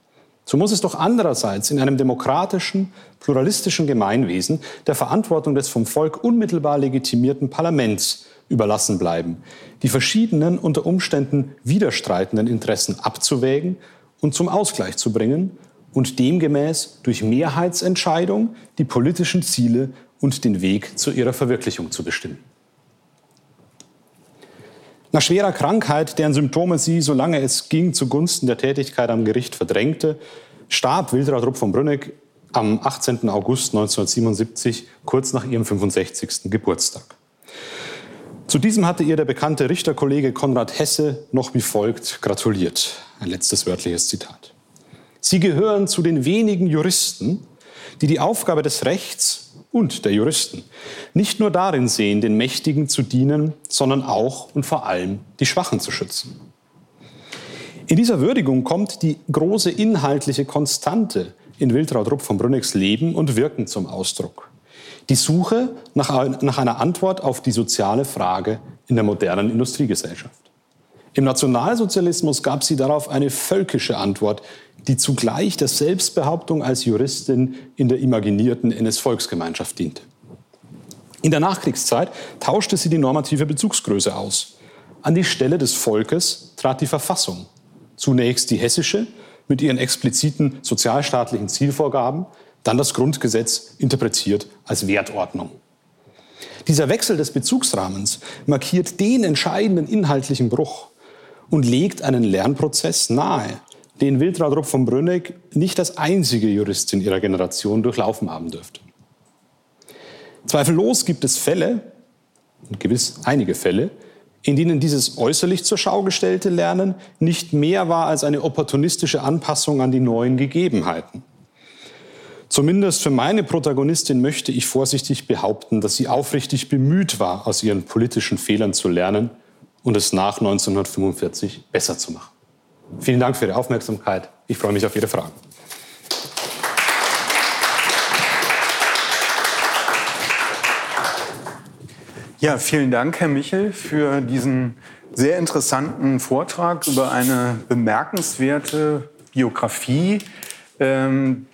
Speaker 4: so muss es doch andererseits in einem demokratischen, pluralistischen Gemeinwesen der Verantwortung des vom Volk unmittelbar legitimierten Parlaments überlassen bleiben, die verschiedenen unter Umständen widerstreitenden Interessen abzuwägen und zum Ausgleich zu bringen und demgemäß durch Mehrheitsentscheidung die politischen Ziele und den Weg zu ihrer Verwirklichung zu bestimmen. Nach schwerer Krankheit, deren Symptome sie, solange es ging, zugunsten der Tätigkeit am Gericht verdrängte, starb Wiltraud Rupp von Brünneck am 18. August 1977, kurz nach ihrem 65. Geburtstag. Zu diesem hatte ihr der bekannte Richterkollege Konrad Hesse noch wie folgt gratuliert. Ein letztes wörtliches Zitat. Sie gehören zu den wenigen Juristen, die die Aufgabe des Rechts und der Juristen nicht nur darin sehen, den Mächtigen zu dienen, sondern auch und vor allem die Schwachen zu schützen. In dieser Würdigung kommt die große inhaltliche Konstante in Wiltraud Rupp von Brünnecks Leben und Wirken zum Ausdruck. Die Suche nach einer Antwort auf die soziale Frage in der modernen Industriegesellschaft. Im Nationalsozialismus gab sie darauf eine völkische Antwort, die zugleich der Selbstbehauptung als Juristin in der imaginierten NS-Volksgemeinschaft diente. In der Nachkriegszeit tauschte sie die normative Bezugsgröße aus. An die Stelle des Volkes trat die Verfassung. Zunächst die hessische mit ihren expliziten sozialstaatlichen Zielvorgaben, dann das Grundgesetz interpretiert als Wertordnung. Dieser Wechsel des Bezugsrahmens markiert den entscheidenden inhaltlichen Bruch und legt einen Lernprozess nahe, den Wiltraud Rupp von Brünneck nicht als einzige Juristin ihrer Generation durchlaufen haben dürfte. Zweifellos gibt es Fälle, und gewiss einige Fälle, in denen dieses äußerlich zur Schau gestellte Lernen nicht mehr war als eine opportunistische Anpassung an die neuen Gegebenheiten. Zumindest für meine Protagonistin möchte ich vorsichtig behaupten, dass sie aufrichtig bemüht war, aus ihren politischen Fehlern zu lernen und es nach 1945 besser zu machen. Vielen Dank für Ihre Aufmerksamkeit. Ich freue mich auf Ihre Fragen.
Speaker 3: Ja, vielen Dank, Herr Michel, für diesen sehr interessanten Vortrag über eine bemerkenswerte Biografie, ähm,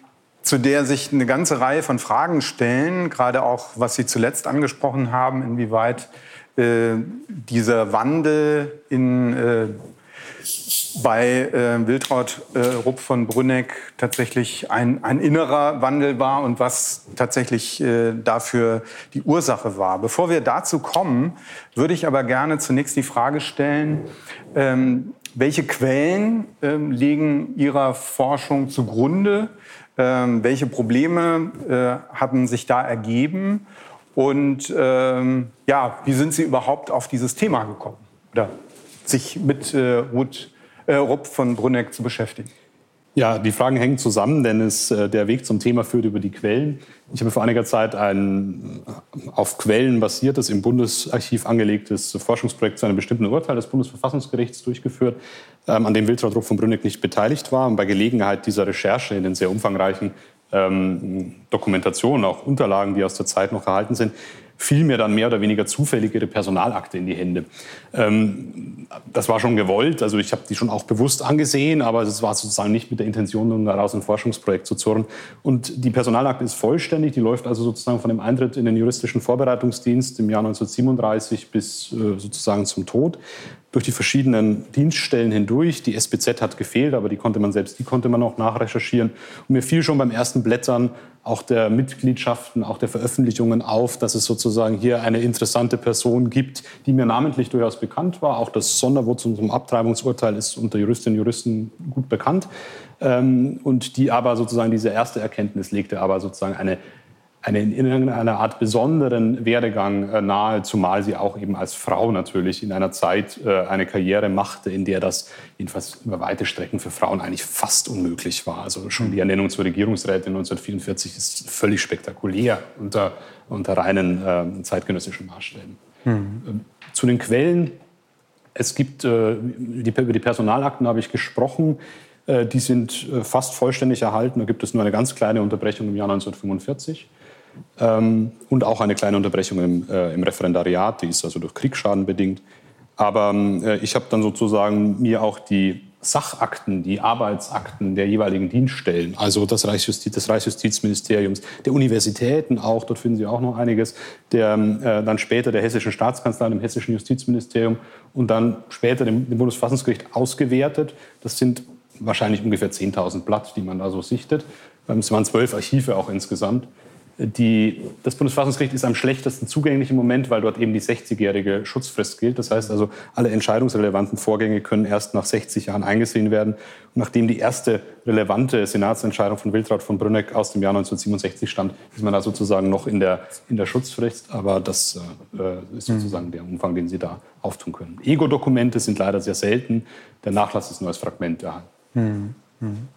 Speaker 3: zu der sich eine ganze Reihe von Fragen stellen, gerade auch, was Sie zuletzt angesprochen haben, inwieweit dieser Wandel in äh, bei äh, Wiltraud äh, Rupp von Brünneck tatsächlich ein, ein innerer Wandel war und was tatsächlich äh, dafür die Ursache war. Bevor wir dazu kommen, würde ich aber gerne zunächst die Frage stellen, ähm, welche Quellen ähm, liegen Ihrer Forschung zugrunde? Ähm, welche Probleme äh, haben sich da ergeben? Und ähm, ja, wie sind Sie überhaupt auf dieses Thema gekommen? Oder sich mit äh, Ruth äh, Rupp von Brunneck zu beschäftigen?
Speaker 4: Ja, die Fragen hängen zusammen, denn es, äh, der Weg zum Thema führt über die Quellen. Ich habe vor einiger Zeit ein auf Quellen basiertes, im Bundesarchiv angelegtes Forschungsprojekt zu einem bestimmten Urteil des Bundesverfassungsgerichts durchgeführt, ähm, an dem Wiltraud Rupp von Brünneck nicht beteiligt war. Und bei Gelegenheit dieser Recherche in den sehr umfangreichen ähm, Dokumentationen, auch Unterlagen, die aus der Zeit noch erhalten sind, fiel mir dann mehr oder weniger zufällig ihre Personalakte in die Hände. Ähm, das war schon gewollt, also ich habe die schon auch bewusst angesehen, aber es war sozusagen nicht mit der Intention, daraus ein Forschungsprojekt zu zurren. Und die Personalakte ist vollständig, die läuft also sozusagen von dem Eintritt in den juristischen Vorbereitungsdienst im Jahr 1937 bis äh, sozusagen zum Tod durch die verschiedenen Dienststellen hindurch. Die SBZ hat gefehlt, aber die konnte man selbst, die konnte man auch nachrecherchieren. Und mir fiel schon beim ersten Blättern auch der Mitgliedschaften, auch der Veröffentlichungen auf, dass es sozusagen hier eine interessante Person gibt, die mir namentlich durchaus bekannt war. Auch das Sondervotum zum Abtreibungsurteil ist unter Juristinnen und Juristen gut bekannt. Ähm, und die aber sozusagen diese erste Erkenntnis legte aber sozusagen eine einen in irgendeiner Art besonderen Werdegang äh, nahe, zumal sie auch eben als Frau natürlich in einer Zeit äh, eine Karriere machte, in der das jedenfalls über weite Strecken für Frauen eigentlich fast unmöglich war. Also schon die Ernennung zur Regierungsrätin 1944 ist völlig spektakulär unter, unter reinen äh, zeitgenössischen Maßstäben. Mhm. Zu den Quellen. Es gibt, äh, die, über die Personalakten habe ich gesprochen. Die sind fast vollständig erhalten. Da gibt es nur eine ganz kleine Unterbrechung im Jahr 1945. Ähm, und auch eine kleine Unterbrechung im, äh, im, Referendariat, die ist also durch Kriegsschaden bedingt. Aber äh, ich habe dann sozusagen mir auch die Sachakten, die Arbeitsakten der jeweiligen Dienststellen, also das Reichsjustiz, des Reichsjustizministeriums, der Universitäten auch, dort finden Sie auch noch einiges, der, äh, dann später der hessischen Staatskanzlei, dem hessischen Justizministerium und dann später dem, dem Bundesverfassungsgericht ausgewertet. Das sind wahrscheinlich ungefähr 10.000 Blatt, die man da so sichtet. Es waren zwölf Archive auch insgesamt. Die, das Bundesverfassungsgericht ist am schlechtesten zugänglich im Moment, weil dort eben die 60-jährige Schutzfrist gilt. Das heißt also, alle entscheidungsrelevanten Vorgänge können erst nach 60 Jahren eingesehen werden. Und nachdem die erste relevante Senatsentscheidung von Wiltraud von Brünneck aus dem Jahr 1967 stammt, ist man da sozusagen noch in der, in der Schutzfrist. Aber das äh, ist sozusagen der Umfang, den Sie da auftun können. Ego-Dokumente sind leider sehr selten. Der Nachlass ist nur als Fragment erhalten. Mhm.
Speaker 2: Mhm.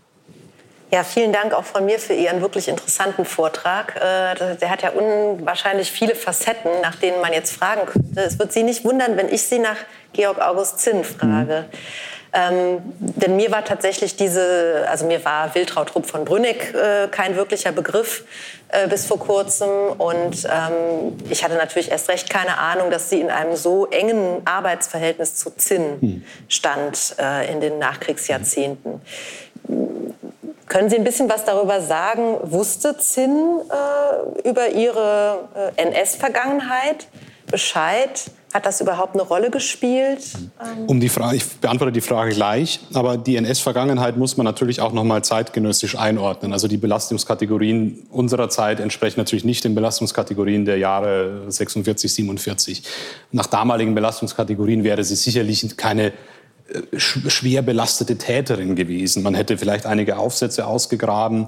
Speaker 2: Ja, vielen Dank auch von mir für Ihren wirklich interessanten Vortrag. Äh, der hat ja unwahrscheinlich viele Facetten, nach denen man jetzt fragen könnte. Es wird Sie nicht wundern, wenn ich Sie nach Georg August Zinn frage. Mhm. Ähm, denn mir war tatsächlich diese, also mir war Wiltraud Rupp von Brünnig äh, kein wirklicher Begriff äh, bis vor kurzem. Und ähm, ich hatte natürlich erst recht keine Ahnung, dass sie in einem so engen Arbeitsverhältnis zu Zinn mhm. stand äh, in den Nachkriegsjahrzehnten. Können Sie ein bisschen was darüber sagen? Wusste Zinn äh, über Ihre äh, NS-Vergangenheit Bescheid? Hat das überhaupt eine Rolle gespielt?
Speaker 4: Um die Frage, ich beantworte die Frage gleich, aber die NS-Vergangenheit muss man natürlich auch noch mal zeitgenössisch einordnen. Also die Belastungskategorien unserer Zeit entsprechen natürlich nicht den Belastungskategorien der Jahre 46, 47. Nach damaligen Belastungskategorien wäre sie sicherlich keine schwer belastete Täterin gewesen. Man hätte vielleicht einige Aufsätze ausgegraben.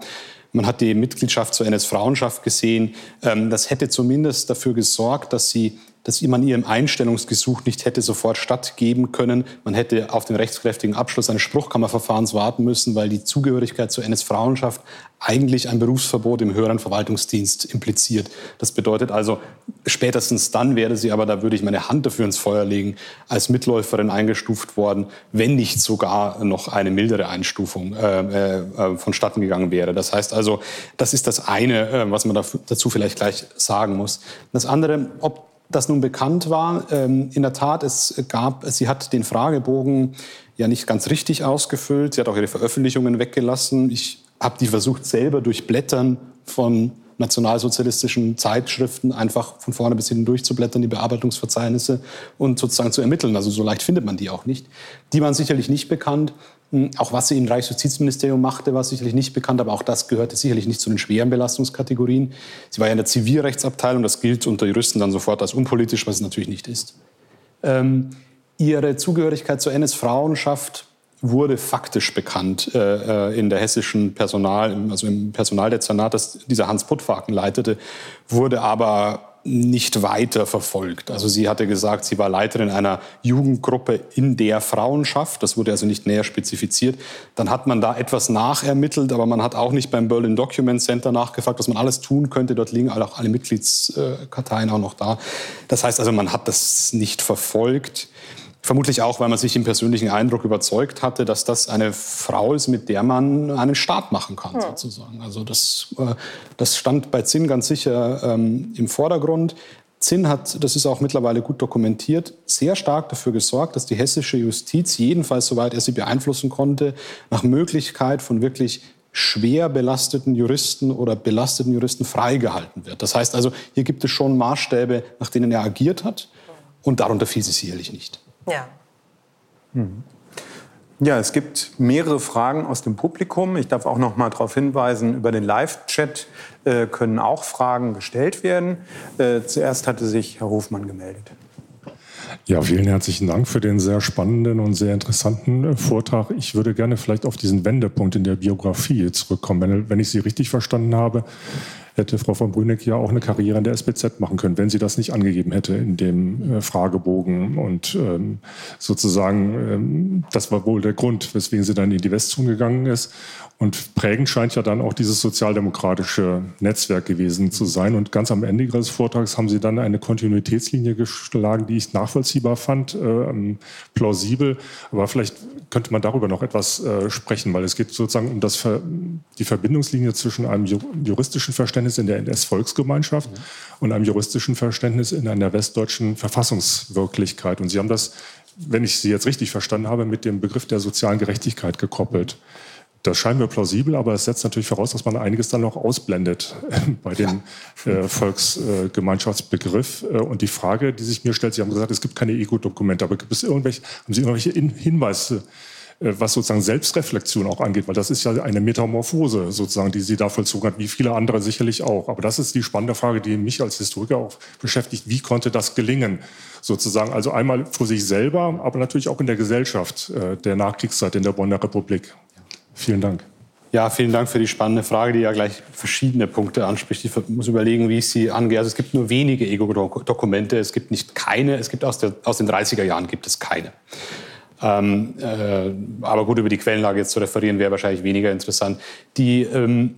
Speaker 4: Man hat die Mitgliedschaft zur NS-Frauenschaft gesehen. Ähm, das hätte zumindest dafür gesorgt, dass sie dass man ihrem Einstellungsgesuch nicht hätte sofort stattgeben können. Man hätte auf den rechtskräftigen Abschluss eines Spruchkammerverfahrens warten müssen, weil die Zugehörigkeit zur NS-Frauenschaft eigentlich ein Berufsverbot im höheren Verwaltungsdienst impliziert. Das bedeutet also, spätestens dann wäre sie aber, da würde ich meine Hand dafür ins Feuer legen, als Mitläuferin eingestuft worden, wenn nicht sogar noch eine mildere Einstufung äh, äh, vonstatten gegangen wäre. Das heißt also, das ist das eine, äh, was man dazu vielleicht gleich sagen muss. Das andere, ob das nun bekannt war. Ähm, in der Tat, es gab, sie hat den Fragebogen ja nicht ganz richtig ausgefüllt. Sie hat auch ihre Veröffentlichungen weggelassen. Ich habe die versucht, selber durch Blättern von nationalsozialistischen Zeitschriften einfach von vorne bis hinten durchzublättern, die Bearbeitungsverzeichnisse und sozusagen zu ermitteln. Also so leicht findet man die auch nicht. Die waren sicherlich nicht bekannt. Auch was sie im Reichsjustizministerium machte, war sicherlich nicht bekannt, aber auch das gehörte sicherlich nicht zu den schweren Belastungskategorien. Sie war ja in der Zivilrechtsabteilung, das gilt unter Juristen dann sofort als unpolitisch, was es natürlich nicht ist. Ähm, ihre Zugehörigkeit zur NS-Frauenschaft wurde faktisch bekannt äh, äh, in der hessischen Personal, also im Personaldezernat, das dieser Hans Puttfaken leitete, wurde aber nicht weiter verfolgt. Also sie hatte gesagt, sie war Leiterin einer Jugendgruppe in der Frauenschaft. Das wurde also nicht näher spezifiziert. Dann hat man da etwas nachermittelt, aber man hat auch nicht beim Berlin Document Center nachgefragt, was man alles tun könnte. Dort liegen auch alle Mitgliedskarteien auch noch da. Das heißt also, man hat das nicht verfolgt. Vermutlich auch, weil man sich im persönlichen Eindruck überzeugt hatte, dass das eine Frau ist, mit der man einen Staat machen kann, ja. sozusagen. Also das, äh, das stand bei Zinn ganz sicher ähm, im Vordergrund. Zinn hat, das ist auch mittlerweile gut dokumentiert, sehr stark dafür gesorgt, dass die hessische Justiz, jedenfalls soweit er sie beeinflussen konnte, nach Möglichkeit von wirklich schwer belasteten Juristen oder belasteten Juristen freigehalten wird. Das heißt also, hier gibt es schon Maßstäbe, nach denen er agiert hat und darunter fiel sie sicherlich nicht.
Speaker 2: Ja.
Speaker 3: Hm. Ja, es gibt mehrere Fragen aus dem Publikum. Ich darf auch noch mal darauf hinweisen, über den Live-Chat äh, können auch Fragen gestellt werden. Äh, zuerst hatte sich Herr Hofmann gemeldet.
Speaker 5: Ja, vielen herzlichen Dank für den sehr spannenden und sehr interessanten äh, Vortrag. Ich würde gerne vielleicht auf diesen Wendepunkt in der Biografie zurückkommen. Wenn, wenn ich Sie richtig verstanden habe, hätte Frau von Brüneck ja auch eine Karriere in der SBZ machen können, wenn sie das nicht angegeben hätte in dem äh, Fragebogen. Und ähm, sozusagen, ähm, das war wohl der Grund, weswegen sie dann in die Westzone gegangen ist. Und prägend scheint ja dann auch dieses sozialdemokratische Netzwerk gewesen zu sein. Und ganz am Ende Ihres Vortrags haben Sie dann eine Kontinuitätslinie geschlagen, die ich nachvollziehbar fand, äh, plausibel. Aber vielleicht könnte man darüber noch etwas äh, sprechen, weil es geht sozusagen um das, die Verbindungslinie zwischen einem juristischen Verständnis in der NS-Volksgemeinschaft mhm. und einem juristischen Verständnis in einer westdeutschen Verfassungswirklichkeit. Und Sie haben das, wenn ich Sie jetzt richtig verstanden habe, mit dem Begriff der sozialen Gerechtigkeit gekoppelt. Das scheint mir plausibel, aber es setzt natürlich voraus, dass man einiges dann noch ausblendet [LAUGHS] bei dem äh, Volksgemeinschaftsbegriff. Äh, und die Frage, die sich mir stellt, Sie haben gesagt, es gibt keine Ego-Dokumente, aber gibt es irgendwelche, haben Sie irgendwelche Hinweise, äh, was sozusagen Selbstreflexion auch angeht? Weil das ist ja eine Metamorphose sozusagen, die Sie da vollzogen hat, wie viele andere sicherlich auch. Aber das ist die spannende Frage, die mich als Historiker auch beschäftigt. Wie konnte das gelingen? Sozusagen, also einmal für sich selber, aber natürlich auch in der Gesellschaft äh, der Nachkriegszeit in der Bonner Republik. Vielen Dank.
Speaker 4: Ja, vielen Dank für die spannende Frage, die ja gleich verschiedene Punkte anspricht. Ich muss überlegen, wie ich sie angehe. Also es gibt nur wenige Ego-Dokumente, es gibt nicht keine, es gibt aus, der, aus den 30er Jahren gibt es keine. Ähm, äh, aber gut, über die Quellenlage jetzt zu referieren, wäre wahrscheinlich weniger interessant. Die, ähm,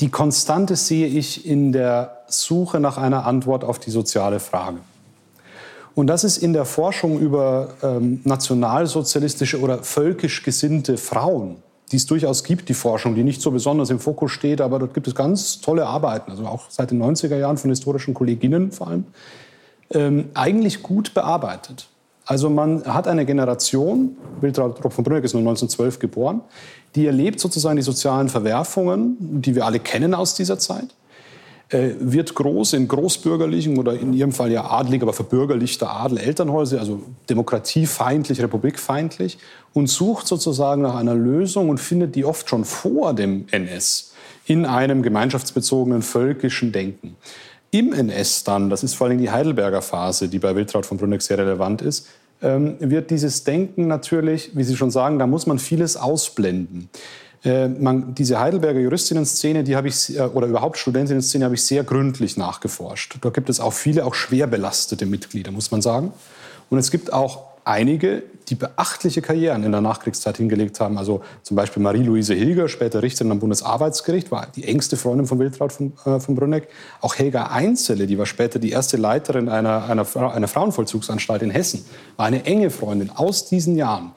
Speaker 4: die Konstante sehe ich in der Suche nach einer Antwort auf die soziale Frage. Und das ist in der Forschung über ähm, nationalsozialistische oder völkisch gesinnte Frauen, die es durchaus gibt, die Forschung, die nicht so besonders im Fokus steht, aber dort gibt es ganz tolle Arbeiten, also auch seit den 90er Jahren von historischen Kolleginnen vor allem, ähm, eigentlich gut bearbeitet. Also man hat eine Generation, Wiltraud von Brünneck ist nur 1912 geboren, die erlebt sozusagen die sozialen Verwerfungen, die wir alle kennen aus dieser Zeit äh, wird groß in großbürgerlichen oder in ihrem Fall ja adlig, aber verbürgerlichter Adel Elternhäuser, also demokratiefeindlich, republikfeindlich und sucht sozusagen nach einer Lösung und findet die oft schon vor dem NS in einem gemeinschaftsbezogenen völkischen Denken. Im NS dann, das ist vor allem die Heidelberger Phase, die bei Wiltraud von Brünneck sehr relevant ist, ähm, wird dieses Denken natürlich, wie Sie schon sagen, da muss man vieles ausblenden. Äh, man, diese Heidelberger Juristinnen-Szene, die habe ich, äh, oder überhaupt Studentinnen-Szene, habe ich sehr gründlich nachgeforscht. Da gibt es auch viele, auch schwer belastete Mitglieder, muss man sagen. Und es gibt auch einige, die beachtliche Karrieren in der Nachkriegszeit hingelegt haben. Also zum Beispiel Marie-Louise Hilger, später Richterin am Bundesarbeitsgericht, war die engste Freundin von Wiltraud von, äh, von Brünneck. Auch Helga Einzelle, die war später die erste Leiterin einer, einer, einer Frauenvollzugsanstalt in Hessen, war eine enge Freundin aus diesen Jahren.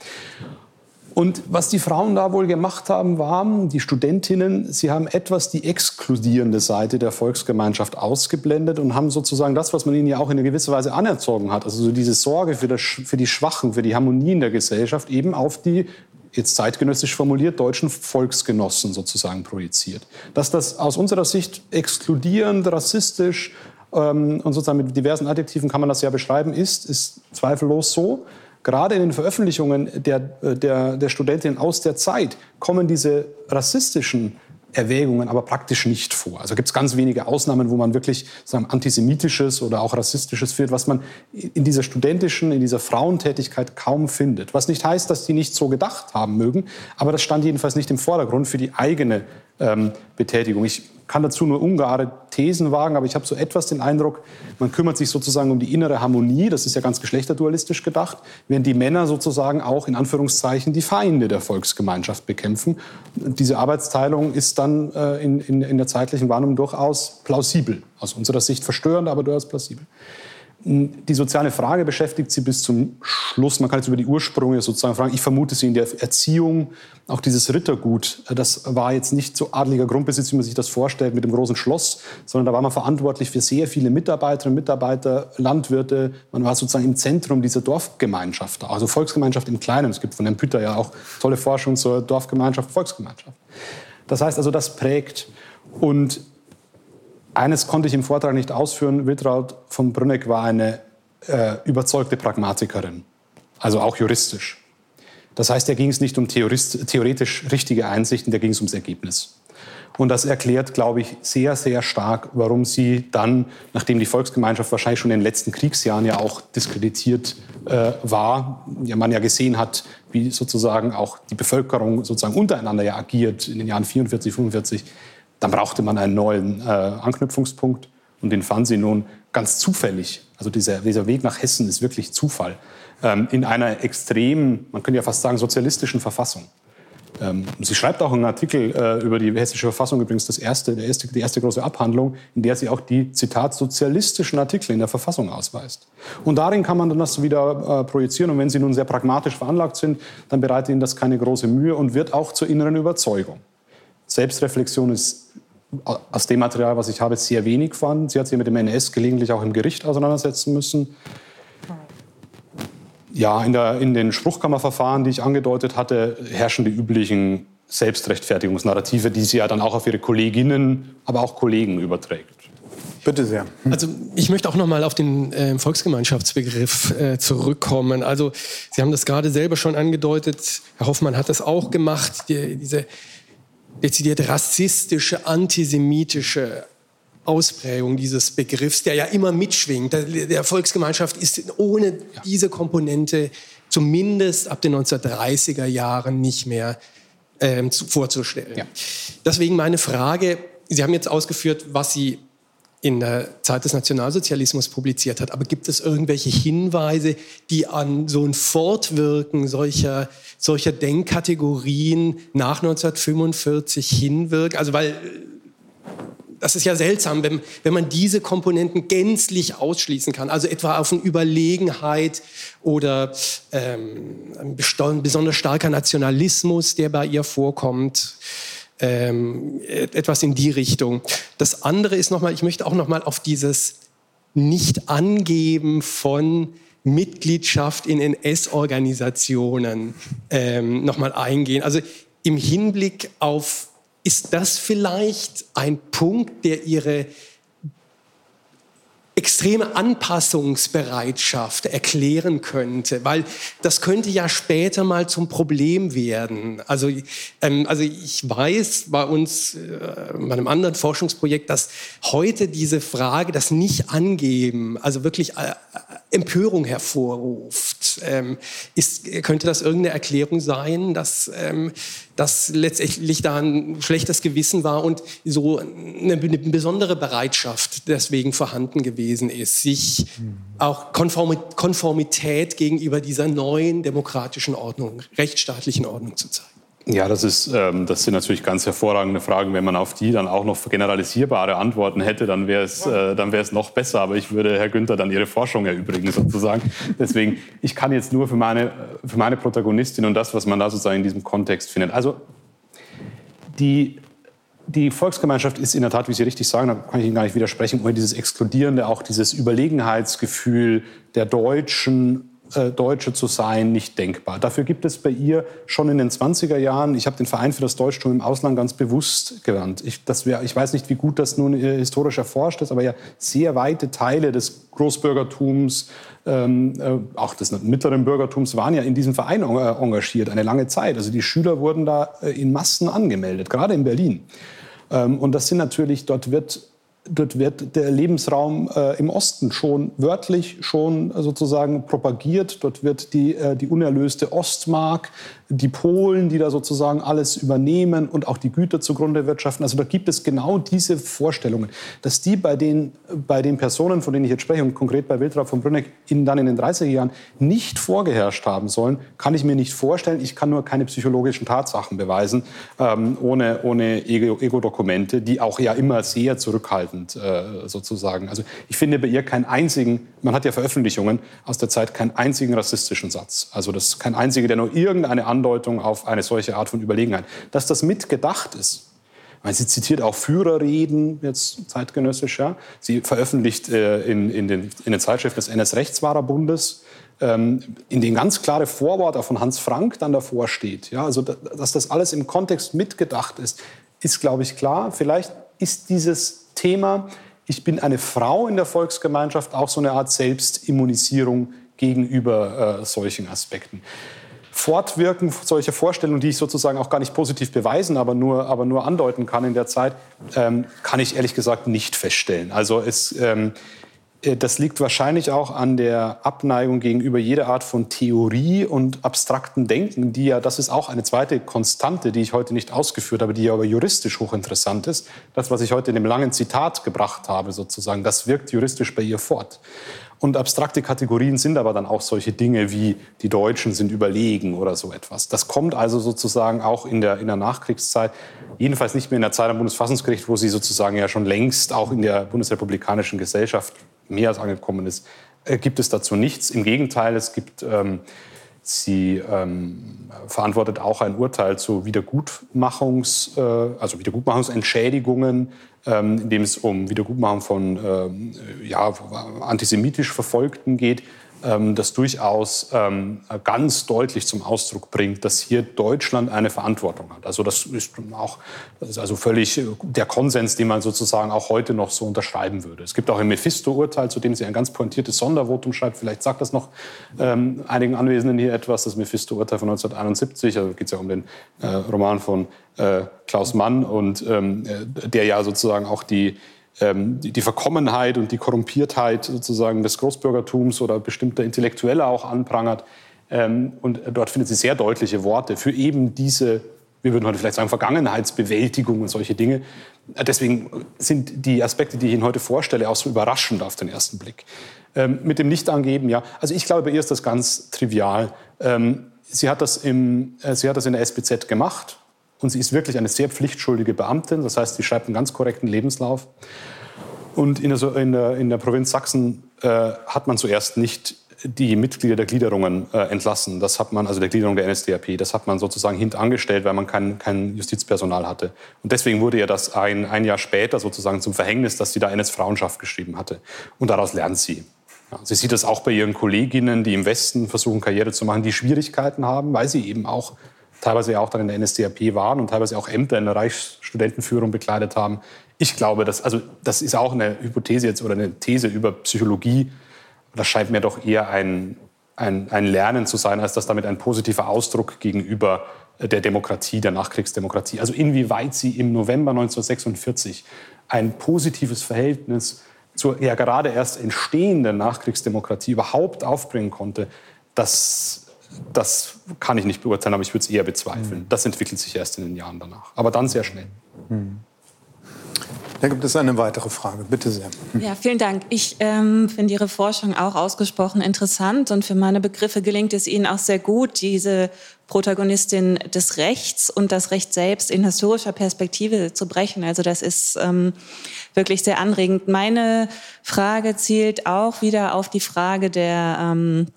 Speaker 4: Und was die Frauen da wohl gemacht haben, war, die Studentinnen, sie haben etwas die exkludierende Seite der Volksgemeinschaft ausgeblendet und haben sozusagen das, was man ihnen ja auch in gewisser Weise anerzogen hat, also so diese Sorge für, das, für die Schwachen, für die Harmonie in der Gesellschaft, eben auf die jetzt zeitgenössisch formuliert, deutschen Volksgenossen sozusagen projiziert. Dass das aus unserer Sicht exkludierend, rassistisch ähm, und sozusagen mit diversen Adjektiven kann man das ja beschreiben, ist, ist zweifellos so. Gerade in den Veröffentlichungen der, der, der Studentinnen aus der Zeit kommen diese rassistischen Erwägungen aber praktisch nicht vor. Also gibt es ganz wenige Ausnahmen, wo man wirklich sagen, antisemitisches oder auch rassistisches findet, was man in dieser studentischen, in dieser Frauentätigkeit kaum findet. Was nicht heißt, dass die nicht so gedacht haben mögen, aber das stand jedenfalls nicht im Vordergrund für die eigene ähm, Betätigung. Ich kann dazu nur ungare Thesen wagen, aber ich habe so etwas den Eindruck, man kümmert sich sozusagen um die innere Harmonie, das ist ja ganz geschlechterdualistisch gedacht, während die Männer sozusagen auch in Anführungszeichen die Feinde der Volksgemeinschaft bekämpfen. Diese Arbeitsteilung ist dann äh, in, in, in der zeitlichen Warnung durchaus plausibel, aus unserer Sicht verstörend, aber durchaus plausibel. Die soziale Frage beschäftigt sie bis zum Schluss. Man kann jetzt über die Ursprünge sozusagen fragen. Ich vermute sie in der Erziehung. Auch dieses Rittergut, das war jetzt nicht so adliger Grundbesitz, wie man sich das vorstellt, mit dem großen Schloss, sondern da war man verantwortlich für sehr viele Mitarbeiterinnen und Mitarbeiter, Landwirte. Man war sozusagen im Zentrum dieser Dorfgemeinschaft, also Volksgemeinschaft im Kleinen. Es gibt von Herrn Pütter ja auch tolle Forschung zur Dorfgemeinschaft, Volksgemeinschaft. Das heißt also, das prägt. Und eines konnte ich im Vortrag nicht ausführen. Wiltraud von Brünneck war eine äh, überzeugte Pragmatikerin, also auch juristisch. Das heißt, da ging es nicht um theoretisch richtige Einsichten, da ging es ums Ergebnis. Und das erklärt, glaube ich, sehr, sehr stark, warum sie dann, nachdem die Volksgemeinschaft wahrscheinlich schon in den letzten Kriegsjahren ja auch diskreditiert äh, war, ja, man ja gesehen hat, wie sozusagen auch die Bevölkerung sozusagen untereinander ja agiert in den Jahren 44, 45, Dann brauchte man einen neuen äh, Anknüpfungspunkt und den fanden sie nun ganz zufällig. Also dieser, dieser Weg nach Hessen ist wirklich Zufall. Ähm, in einer extrem, man könnte ja fast sagen, sozialistischen Verfassung. Ähm, sie schreibt auch einen Artikel äh, über die hessische Verfassung, übrigens das erste, der erste, die erste große Abhandlung, in der sie auch die, Zitat, sozialistischen Artikel in der Verfassung ausweist. Und darin kann man dann das wieder äh, projizieren. Und wenn Sie nun sehr pragmatisch veranlagt sind, dann bereitet Ihnen das keine große Mühe und wird auch zur inneren Überzeugung. Selbstreflexion ist äh, aus dem Material, was ich habe, sehr wenig vorhanden. Sie hat sich mit dem NS gelegentlich auch im Gericht auseinandersetzen müssen. Ja, in, der, in den Spruchkammerverfahren, die ich angedeutet hatte, herrschen die üblichen Selbstrechtfertigungsnarrative, die sie ja dann auch auf ihre Kolleginnen, aber auch Kollegen überträgt.
Speaker 3: Bitte sehr.
Speaker 6: Also ich möchte auch noch mal auf den äh, Volksgemeinschaftsbegriff äh, zurückkommen. Also Sie haben das gerade selber schon angedeutet. Herr Hoffmann hat das auch gemacht. Die, diese dezidiert rassistische, antisemitische Ausprägung dieses Begriffs, der ja immer mitschwingt. Der, Volksgemeinschaft ist ohne diese Komponente zumindest ab den 1930er Jahren nicht mehr ähm, zu, vorzustellen. Ja. Deswegen meine Frage, Sie haben jetzt ausgeführt, was Sie in der Zeit des Nationalsozialismus publiziert hat. Aber gibt es irgendwelche Hinweise, die an so ein Fortwirken solcher, solcher Denkkategorien nach 1945 hinwirken? Also weil das ist ja seltsam, wenn, wenn man diese Komponenten gänzlich ausschließen kann. Also etwa auf eine Überlegenheit oder ähm, ein besonders starker Nationalismus, der bei ihr vorkommt. Ähm, etwas in die Richtung. Das andere ist nochmal, ich möchte auch nochmal auf dieses Nicht-Angeben von Mitgliedschaft in NS-Organisationen ähm, nochmal eingehen. Also im Hinblick auf ist das vielleicht ein Punkt, der Ihre extreme Anpassungsbereitschaft erklären könnte, weil das könnte ja später mal zum Problem werden. Also, ähm, also ich weiß bei uns, äh, bei einem anderen Forschungsprojekt, dass heute diese Frage, das Nicht-Angeben, also wirklich äh, Empörung hervorruft. Ähm, ist, könnte das irgendeine Erklärung sein, dass ähm, das letztendlich da ein schlechtes Gewissen war und so eine, eine besondere Bereitschaft deswegen vorhanden gewesen ist, sich auch Konformität gegenüber dieser neuen demokratischen Ordnung, rechtsstaatlichen Ordnung zu zeigen.
Speaker 4: Ja, das, ist, ähm, das sind natürlich ganz hervorragende Fragen. Wenn man auf die dann auch noch generalisierbare Antworten hätte, dann wäre es, äh, noch besser. Aber ich würde Herr Günther dann Ihre Forschung erübrigen sozusagen. Deswegen, ich kann jetzt nur für meine, für meine Protagonistin und das, was man da sozusagen in diesem Kontext findet. Also die, die Volksgemeinschaft ist in der Tat, wie Sie richtig sagen, da kann ich Ihnen gar nicht widersprechen, dieses Exkludierende, auch dieses Überlegenheitsgefühl der Deutschen Deutsche zu sein, nicht denkbar. Dafür gibt es bei ihr schon in den 20er Jahren, ich habe den Verein für das Deutschtum im Ausland ganz bewusst gewandt. Ich, wär, ich weiß nicht, wie gut das nun äh, historisch erforscht ist, aber ja sehr weite Teile des Großbürgertums, ähm, äh, auch des mittleren Bürgertums waren ja in diesem Verein engagiert, eine lange Zeit. Also die Schüler wurden da in Massen angemeldet, gerade in Berlin. Ähm, und das sind natürlich, dort wird dort wird der Lebensraum äh, im Osten schon wörtlich schon sozusagen propagiert. Dort wird die, äh, die unerlöste Ostmark die Polen, die da sozusagen alles übernehmen und auch die Güter zugrunde wirtschaften. Also da gibt es genau diese Vorstellungen, dass die bei den, bei den Personen, von denen ich jetzt spreche, und konkret bei Wiltraud von Brünneck, ihnen dann in den 30er Jahren nicht vorgeherrscht haben sollen, kann ich mir nicht vorstellen. Ich kann nur keine psychologischen Tatsachen beweisen, ähm, ohne, ohne Ego-Dokumente, die auch ja immer sehr zurückhaltend äh, sozusagen. Also ich finde bei ihr keinen einzigen, man hat ja Veröffentlichungen aus der Zeit, keinen einzigen rassistischen Satz. Also das ist kein einziger, der nur irgendeine andere Andeutung auf eine solche Art von Überlegenheit. Dass das mitgedacht ist. Meine, sie zitiert auch Führerreden, jetzt zeitgenössisch. Ja. Sie veröffentlicht äh, in, in, den, in den Zeitschriften des NS-Rechtswahrerbundes, ähm, in den ganz klare Vorworte von Hans Frank dann davor steht. Ja, also, dass das alles im Kontext mitgedacht ist, ist, glaube ich, klar. Vielleicht ist dieses Thema, ich bin eine Frau in der Volksgemeinschaft, auch so eine Art Selbstimmunisierung gegenüber äh, solchen Aspekten. Fortwirken solcher Vorstellungen, die ich sozusagen auch gar nicht positiv beweisen, aber nur, aber nur andeuten kann in der Zeit, ähm, kann ich ehrlich gesagt nicht feststellen. Also es, ähm, Äh, das liegt wahrscheinlich auch an der Abneigung gegenüber jeder Art von Theorie und abstrakten Denken, die ja, das ist auch eine zweite Konstante, die ich heute nicht ausgeführt habe, die ja aber juristisch hochinteressant ist. Das, was ich heute in dem langen Zitat gebracht habe, sozusagen, das wirkt juristisch bei ihr fort. Und abstrakte Kategorien sind aber dann auch solche Dinge wie die Deutschen sind überlegen oder so etwas. Das kommt also sozusagen auch in der, in der Nachkriegszeit, jedenfalls nicht mehr in der Zeit am Bundesfassungsgericht, wo sie sozusagen ja schon längst auch in der bundesrepublikanischen Gesellschaft mehr als angekommen ist, äh, gibt es dazu nichts. Im Gegenteil, es gibt, ähm, sie ähm, verantwortet auch ein Urteil zu Wiedergutmachungs, äh, also Wiedergutmachungsentschädigungen ähm, in dem es um Wiedergutmachung von ähm, ja, antisemitisch Verfolgten geht, das durchaus ähm, ganz deutlich zum Ausdruck bringt, dass hier Deutschland eine Verantwortung hat. Also das ist auch das ist also völlig der Konsens, den man sozusagen auch heute noch so unterschreiben würde. Es gibt auch ein Mephisto-Urteil, zu dem sie ein ganz pointiertes Sondervotum schreibt. Vielleicht sagt das noch ähm, einigen Anwesenden hier etwas, das Mephisto-Urteil von 1971. Also geht es ja um den äh, Roman von äh, Klaus Mann und ähm, äh, der ja sozusagen auch die ähm, die, Verkommenheit und die Korrumpiertheit sozusagen des Großbürgertums oder bestimmter Intellektueller auch anprangert. Ähm, und dort findet sie sehr deutliche Worte für eben diese, wir würden heute vielleicht sagen, Vergangenheitsbewältigung und solche Dinge. Deswegen sind die Aspekte, die ich Ihnen heute vorstelle, auch so überraschend auf den ersten Blick. Ähm, mit dem Nichtangeben, ja. Also ich glaube, bei ihr ist das ganz trivial. sie, hat das im, äh, sie hat das in der SBZ gemacht und sie ist wirklich eine sehr pflichtschuldige Beamtin. Das heißt, sie schreibt einen ganz korrekten Lebenslauf. Und in der, in der, in der Provinz Sachsen äh, hat man zuerst nicht die Mitglieder der Gliederungen äh, entlassen. Das hat man, also der Gliederung der NSDAP, das hat man sozusagen hintangestellt, weil man kein, kein Justizpersonal hatte. Und deswegen wurde ja das ein, ein Jahr später sozusagen zum Verhängnis, dass sie da NS-Frauenschaft geschrieben hatte. Und daraus lernt sie. Ja, sie sieht das auch bei ihren Kolleginnen, die im Westen versuchen, Karriere zu machen, die Schwierigkeiten haben, weil sie eben auch teilweise auch dann in der NSDAP waren und teilweise auch Ämter in der Reichsstudentenführung bekleidet haben. Ich glaube, dass, also das ist auch eine Hypothese jetzt oder eine These über Psychologie. Das scheint mir doch eher ein, ein, ein Lernen zu sein, als dass damit ein positiver Ausdruck gegenüber der Demokratie, der Nachkriegsdemokratie. Also inwieweit sie im November 1946 ein positives Verhältnis zur ja gerade erst entstehenden Nachkriegsdemokratie überhaupt aufbringen konnte, das das kann ich nicht beurteilen, aber ich würde es eher bezweifeln. Mhm. Das entwickelt sich erst in den Jahren danach. Aber dann sehr schnell. Mhm.
Speaker 3: Da gibt es eine weitere Frage. Bitte sehr.
Speaker 7: Ja, vielen Dank. Ich ähm, finde Ihre Forschung auch ausgesprochen interessant und für meine Begriffe gelingt es Ihnen auch sehr gut, diese Protagonistin des Rechts und das Recht selbst in historischer Perspektive zu brechen. Also das ist ähm, wirklich sehr anregend. Meine Frage zielt auch wieder auf die Frage der ähm,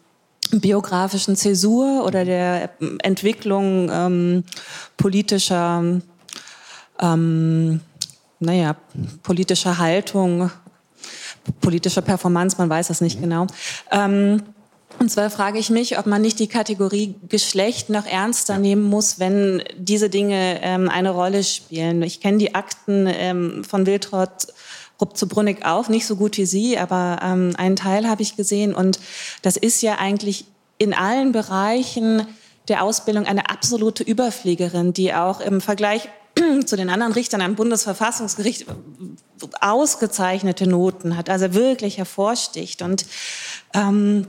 Speaker 7: biografischen Zäsur oder der Entwicklung ähm, politischer, ähm, naja, politischer Haltung, politischer Performance, man weiß das nicht mhm. genau. Ähm, und zwar frage ich mich, ob man nicht die Kategorie Geschlecht noch ernster nehmen muss, wenn diese Dinge ähm, eine Rolle spielen. Ich kenne die Akten ähm, von Wiltrott Rupp zu Brunnig auch, nicht so gut wie Sie, aber ähm, einen Teil habe ich gesehen. Und das ist ja eigentlich in allen Bereichen der Ausbildung eine absolute Überfliegerin, die auch im Vergleich [CLEARS THROAT] zu den anderen Richtern am Bundesverfassungsgericht ausgezeichnete Noten hat, also wirklich hervorsticht. Und ähm,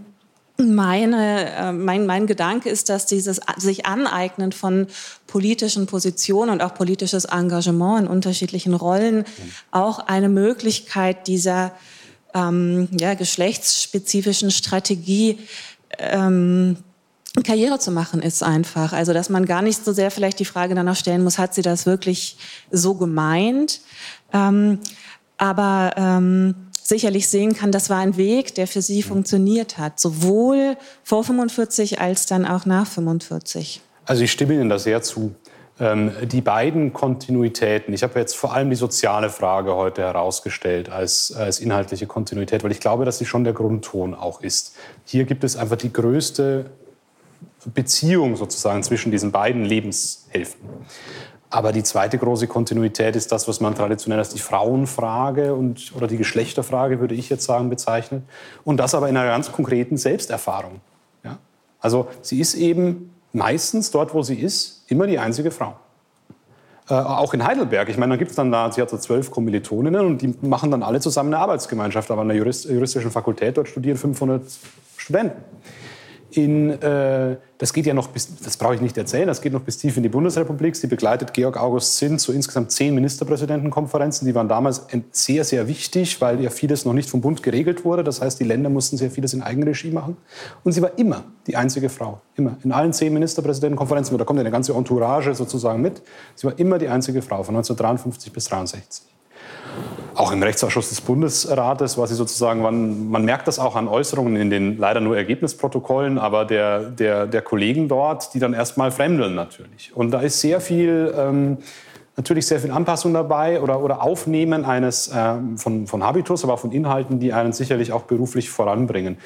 Speaker 7: meine, äh, mein, mein Gedanke ist, dass dieses sich aneignen von politischen Positionen und auch politisches Engagement in unterschiedlichen Rollen auch eine Möglichkeit dieser ähm, ja, geschlechtsspezifischen Strategie ähm, Karriere zu machen ist einfach. Also dass man gar nicht so sehr vielleicht die Frage danach stellen muss, hat sie das wirklich so gemeint? Ähm, aber ähm, sicherlich sehen kann, das war ein Weg, der für sie funktioniert hat, sowohl vor 45 als dann auch nach 45.
Speaker 4: Also ich stimme Ihnen da sehr zu. Ähm, die beiden Kontinuitäten, ich habe jetzt vor allem die soziale Frage heute herausgestellt als, als inhaltliche Kontinuität, weil ich glaube, dass sie schon der Grundton auch ist. Hier gibt es einfach die größte Beziehung sozusagen zwischen diesen beiden Lebenshälften. Aber die zweite große Kontinuität ist das, was man traditionell als die Frauenfrage und, oder die Geschlechterfrage, würde ich jetzt sagen, bezeichnet. Und das aber in einer ganz konkreten Selbsterfahrung. Ja? Also sie ist eben meistens dort, wo sie ist, immer die einzige Frau. Äh, auch in Heidelberg. Ich meine, da gibt es dann da, sie hat so zwölf Kommilitoninnen und die machen dann alle zusammen eine Arbeitsgemeinschaft. Aber an der Jurist, juristischen Fakultät dort studieren 500 Studenten in, äh, das geht ja noch bis, das brauche ich nicht erzählen, das geht noch bis tief in die Bundesrepublik. Sie begleitet Georg August Zinn zu insgesamt zehn Ministerpräsidentenkonferenzen. Die waren damals sehr, sehr wichtig, weil ja vieles noch nicht vom Bund geregelt wurde. Das heißt, die Länder mussten sehr vieles in Eigenregie machen. Und sie war immer die einzige Frau. Immer. In allen zehn Ministerpräsidentenkonferenzen, da kommt eine ganze Entourage sozusagen mit. Sie war immer die einzige Frau von 1953 bis 1963 auch im Rechtsausschuss des Bundesrates war sie sozusagen, man, man, merkt das auch an Äußerungen in den leider nur Ergebnisprotokollen, aber der, der, der Kollegen dort, die dann erstmal fremdeln natürlich. Und da ist sehr viel, ähm, natürlich sehr viel Anpassung dabei oder, oder Aufnehmen eines ähm, von, von Habitus, aber auch von Inhalten, die einen sicherlich auch beruflich voranbringen.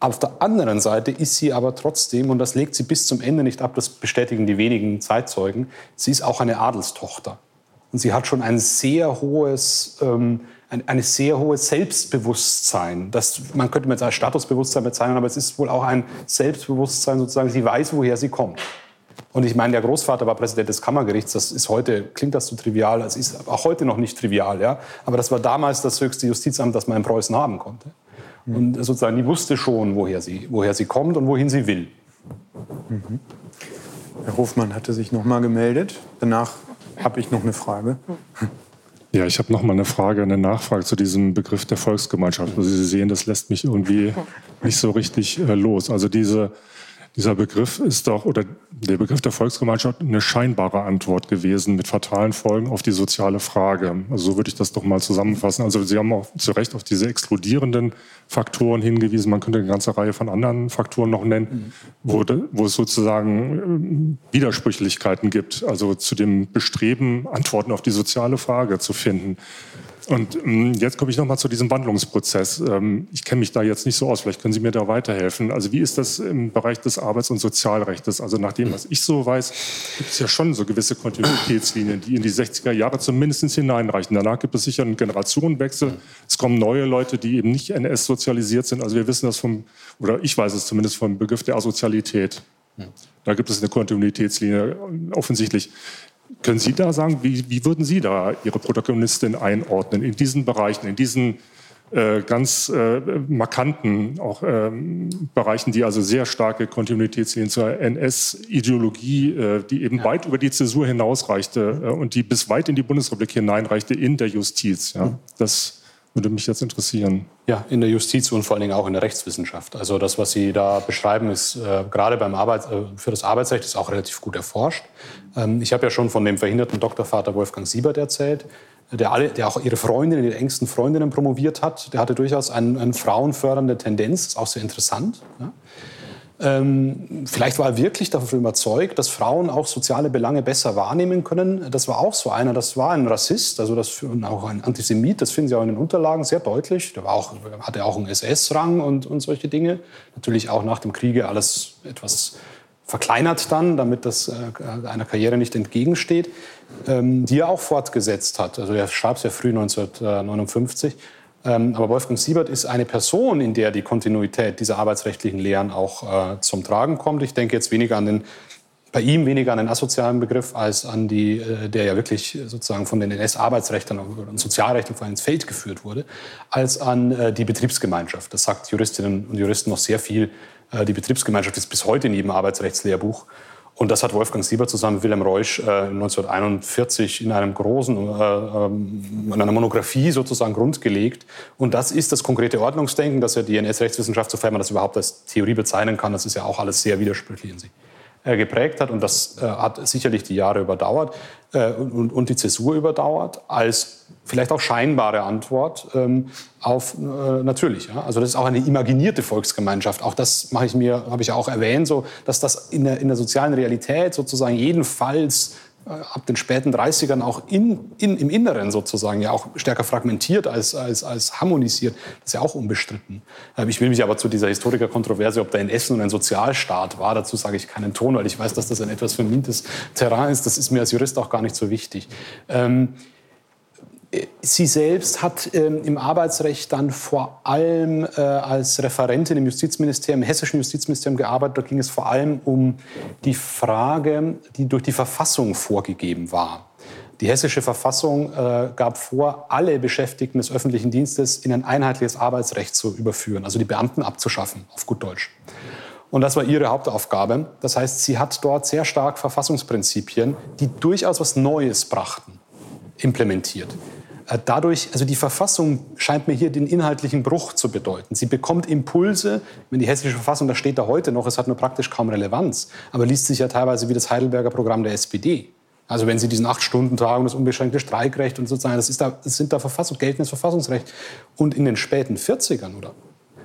Speaker 4: Auf der anderen Seite ist sie aber trotzdem, und das legt sie bis zum Ende nicht ab, das bestätigen die wenigen Zeitzeugen, sie ist auch eine Adelstochter. Und sie hat schon ein sehr hohes, ähm, ein, ein sehr hohes Selbstbewusstsein. Das, man könnte mit als Statusbewusstsein bezeichnen, aber es ist wohl auch ein Selbstbewusstsein sozusagen. Sie weiß, woher sie kommt. Und ich meine, der Großvater war Präsident des Kammergerichts. Das ist heute, klingt das so trivial, es ist auch heute noch nicht trivial, ja. Aber das war damals das höchste Justizamt, das man in Preußen haben konnte. Und sozusagen, die wusste schon, woher sie, woher sie kommt und wohin sie will.
Speaker 3: Mhm. Herr Hofmann hatte sich noch mal gemeldet. Danach habe ich noch eine Frage.
Speaker 5: Ja, ich habe noch mal eine Frage, eine Nachfrage zu diesem Begriff der Volksgemeinschaft. Also Sie sehen, das lässt mich irgendwie nicht so richtig äh, los. Also diese dieser Begriff ist doch, oder der Begriff der Volksgemeinschaft, eine scheinbare Antwort gewesen mit fatalen Folgen auf die soziale Frage. Also so würde ich das doch mal zusammenfassen. Also Sie haben auch zu Recht auf diese exkludierenden Faktoren hingewiesen. Man könnte eine ganze Reihe von anderen Faktoren noch nennen, wo, wo es sozusagen äh, Widersprüchlichkeiten gibt. Also zu dem Bestreben, Antworten auf die soziale Frage zu finden. Und ähm, jetzt komme ich noch mal zu diesem Wandlungsprozess. Ähm, ich kenne mich da jetzt nicht so aus. Vielleicht können Sie mir da weiterhelfen. Also wie ist das im Bereich des Arbeits- und Sozialrechts? Also nach dem, was ich so weiß, gibt es ja schon so gewisse Kontinuitätslinien, die in die 60er Jahre zumindest hineinreichen. Danach gibt es sicher einen Generationenwechsel. Es kommen neue Leute, die eben nicht NS-sozialisiert sind. Also wir wissen das vom, oder ich weiß es zumindest vom Begriff der Asozialität. Da gibt es eine Kontinuitätslinie offensichtlich. Können Sie da sagen, wie, wie würden Sie da Ihre Protagonistin einordnen in diesen Bereichen, in diesen äh, ganz äh, markanten auch ähm, Bereichen, die also sehr starke Kontinuitätslinien zur NS-Ideologie, äh, die eben ja. weit über die Zäsur hinausreichte äh, und die bis weit in die Bundesrepublik hineinreichte in der Justiz. Ja? Das würde mich jetzt interessieren.
Speaker 4: Ja, in der Justiz und vor allen Dingen auch in der Rechtswissenschaft. Also das, was Sie da beschreiben, ist äh, gerade beim Arbeit, äh, für das Arbeitsrecht ist auch relativ gut erforscht. Ähm, ich habe ja schon von dem verhinderten Doktorvater Wolfgang Siebert erzählt, der, alle, der auch ihre Freundinnen, ihre engsten Freundinnen promoviert hat. Der hatte durchaus eine ein frauenfördernde Tendenz, ist auch sehr interessant. Ja. Ähm, vielleicht war er wirklich davon überzeugt, dass Frauen auch soziale Belange besser wahrnehmen können. Das war auch so einer, das war ein Rassist, also das, und auch ein Antisemit, das finden Sie auch in den Unterlagen sehr deutlich. Der war auch, hatte auch einen SS-Rang und, und solche Dinge. Natürlich auch nach dem Kriege alles etwas verkleinert dann, damit das äh, einer Karriere nicht entgegensteht, ähm, die er auch fortgesetzt hat. Also er schreibt sehr früh 1959 ähm, aber Wolfgang Siebert ist eine Person, in der die Kontinuität dieser arbeitsrechtlichen Lehren auch äh, zum Tragen kommt. Ich denke jetzt weniger an den, bei ihm weniger an den asozialen Begriff als an die, äh, der ja wirklich sozusagen von den NS-Arbeitsrechtern und Sozialrechten vor allem ins Feld geführt wurde, als an äh, die Betriebsgemeinschaft. Das sagt Juristinnen und Juristen noch sehr viel. Äh, die Betriebsgemeinschaft ist bis heute in jedem Arbeitsrechtslehrbuch. Und das hat Wolfgang Sieber zusammen mit Wilhelm Reusch äh, 1941 in einem großen, äh, ähm, in einer Monographie sozusagen grundgelegt. Und das ist das konkrete Ordnungsdenken, das ja die NS-Rechtswissenschaft, sofern man das überhaupt als Theorie bezeichnen kann, das ist ja auch alles sehr widersprüchlich in sich. Äh, geprägt hat. Und das äh, hat sicherlich die Jahre überdauert äh, und, und, die Zäsur überdauert, als vielleicht auch scheinbare Antwort ähm, auf natürlich. Also das ist auch eine imaginierte Volksgemeinschaft. Auch das mache ich mir, habe ich auch erwähnt, so, dass das in der, in der sozialen Realität sozusagen jedenfalls ab den späten 30ern auch in, in, im Inneren sozusagen ja auch stärker fragmentiert als, als, als harmonisiert. Das ist ja auch unbestritten. Ähm, ich will mich aber zu dieser Historikerkontroverse, ob da in Essen ein Sozialstaat war, dazu sage ich keinen Ton, weil ich weiß, dass das ein etwas vermintes Terrain ist. Das ist mir als Jurist auch gar nicht so wichtig. Ähm, Sie selbst hat ähm, im Arbeitsrecht dann vor allem äh, als Referentin im Justizministerium, im hessischen Justizministerium gearbeitet. Da ging es vor allem um die Frage, die durch die Verfassung vorgegeben war. Die hessische Verfassung äh, gab vor, alle Beschäftigten des öffentlichen Dienstes in ein einheitliches Arbeitsrecht zu überführen, also die Beamten abzuschaffen, auf gut Deutsch. Und das war ihre Hauptaufgabe. Das heißt, sie hat dort sehr stark Verfassungsprinzipien, die durchaus was Neues brachten, implementiert. Äh, dadurch, also die Verfassung scheint mir hier den inhaltlichen Bruch zu bedeuten. Sie bekommt Impulse, wenn die hessische Verfassung, da steht da heute noch, es hat nur praktisch kaum Relevanz, aber liest sich ja teilweise wie das Heidelberger Programm der SPD. Also wenn Sie diesen Acht-Stunden-Tag und das unbeschränkte Streikrecht und sozusagen, das, ist da, das sind da Verfassung, geltendes Verfassungsrecht. Und in den späten 40ern oder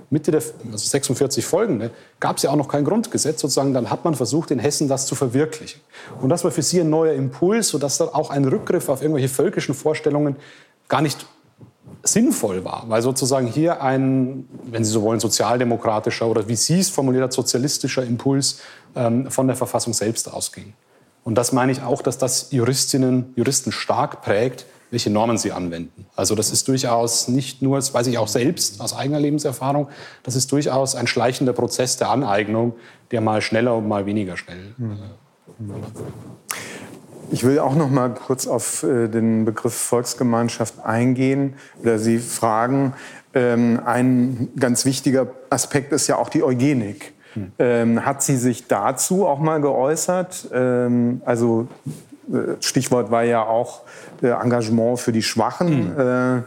Speaker 4: Mitte der also 46 folgende, gab es ja auch noch kein Grundgesetz. Sozusagen, dann hat man versucht, in Hessen das zu verwirklichen. Und das war für sie ein neuer Impuls, sodass dann auch ein Rückgriff auf irgendwelche völkischen Vorstellungen gar nicht sinnvoll war, weil sozusagen hier ein, wenn Sie so wollen, sozialdemokratischer oder wie Sie es formuliert hat, sozialistischer Impuls ähm, von der Verfassung selbst ausging. Und das meine ich auch, dass das Juristinnen, Juristen stark prägt, welche Normen sie anwenden. Also das ist durchaus nicht nur, das weiß ich auch selbst aus eigener Lebenserfahrung, das ist durchaus ein schleichender Prozess der Aneignung, der mal schneller und mal weniger schnell. Äh,
Speaker 3: ich will auch noch mal kurz auf äh, den Begriff Volksgemeinschaft eingehen oder Sie fragen. Ähm, ein ganz wichtiger Aspekt ist ja auch die Eugenik. Hm. Ähm, hat sie sich dazu auch mal geäußert? Ähm, also äh, Stichwort war ja auch äh, Engagement für die Schwachen. Mhm.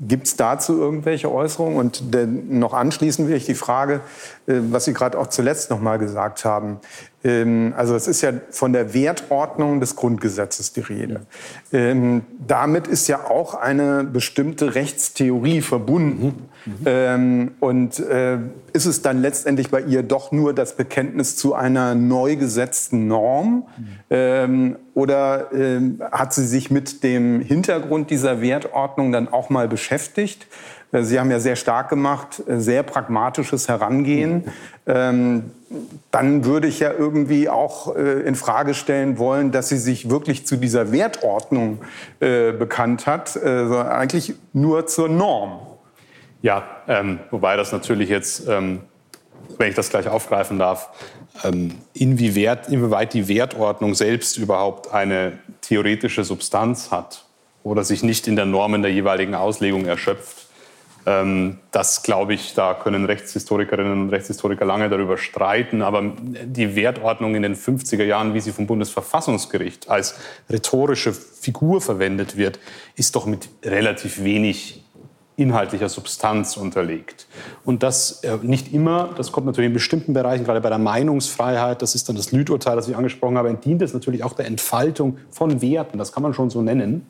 Speaker 3: Gibt es dazu irgendwelche Äußerungen? Und noch anschließend will ich die Frage, was Sie gerade auch zuletzt noch mal gesagt haben. Ähm, also es ist ja von der Wertordnung des Grundgesetzes die Rede. Ähm, damit ist ja auch eine bestimmte Rechtstheorie verbunden. Mhm. Ähm, und äh, ist es dann letztendlich bei ihr doch nur das Bekenntnis zu einer neu gesetzten Norm? Mhm. oder hat sie sich mit dem Hintergrund dieser Wertordnung dann auch mal beschäftigt? Äh, sie haben ja sehr stark gemacht, äh, sehr pragmatisches Herangehen. Ähm, dann würde ich ja irgendwie auch äh, in Frage stellen wollen, dass sie sich wirklich zu dieser Wertordnung äh, bekannt hat, äh, sondern eigentlich nur zur Norm.
Speaker 4: Ja, ähm, wobei das natürlich jetzt, ähm, wenn ich das gleich aufgreifen darf, ähm, inwieweit, inwieweit die Wertordnung selbst überhaupt eine theoretische Substanz hat oder sich nicht in der Norm der jeweiligen Auslegung erschöpft das glaube ich, da können Rechtshistorikerinnen und Rechtshistoriker lange darüber streiten. Aber die Wertordnung in den 50er Jahren, wie sie vom Bundesverfassungsgericht als rhetorische Figur verwendet wird, ist doch mit relativ wenig inhaltlicher Substanz unterlegt. Und das äh, nicht immer, das kommt natürlich in bestimmten Bereichen, gerade bei der Meinungsfreiheit, das ist dann das Lüdurteil, das ich angesprochen habe, dient es natürlich auch der Entfaltung von Werten, das kann man schon so nennen.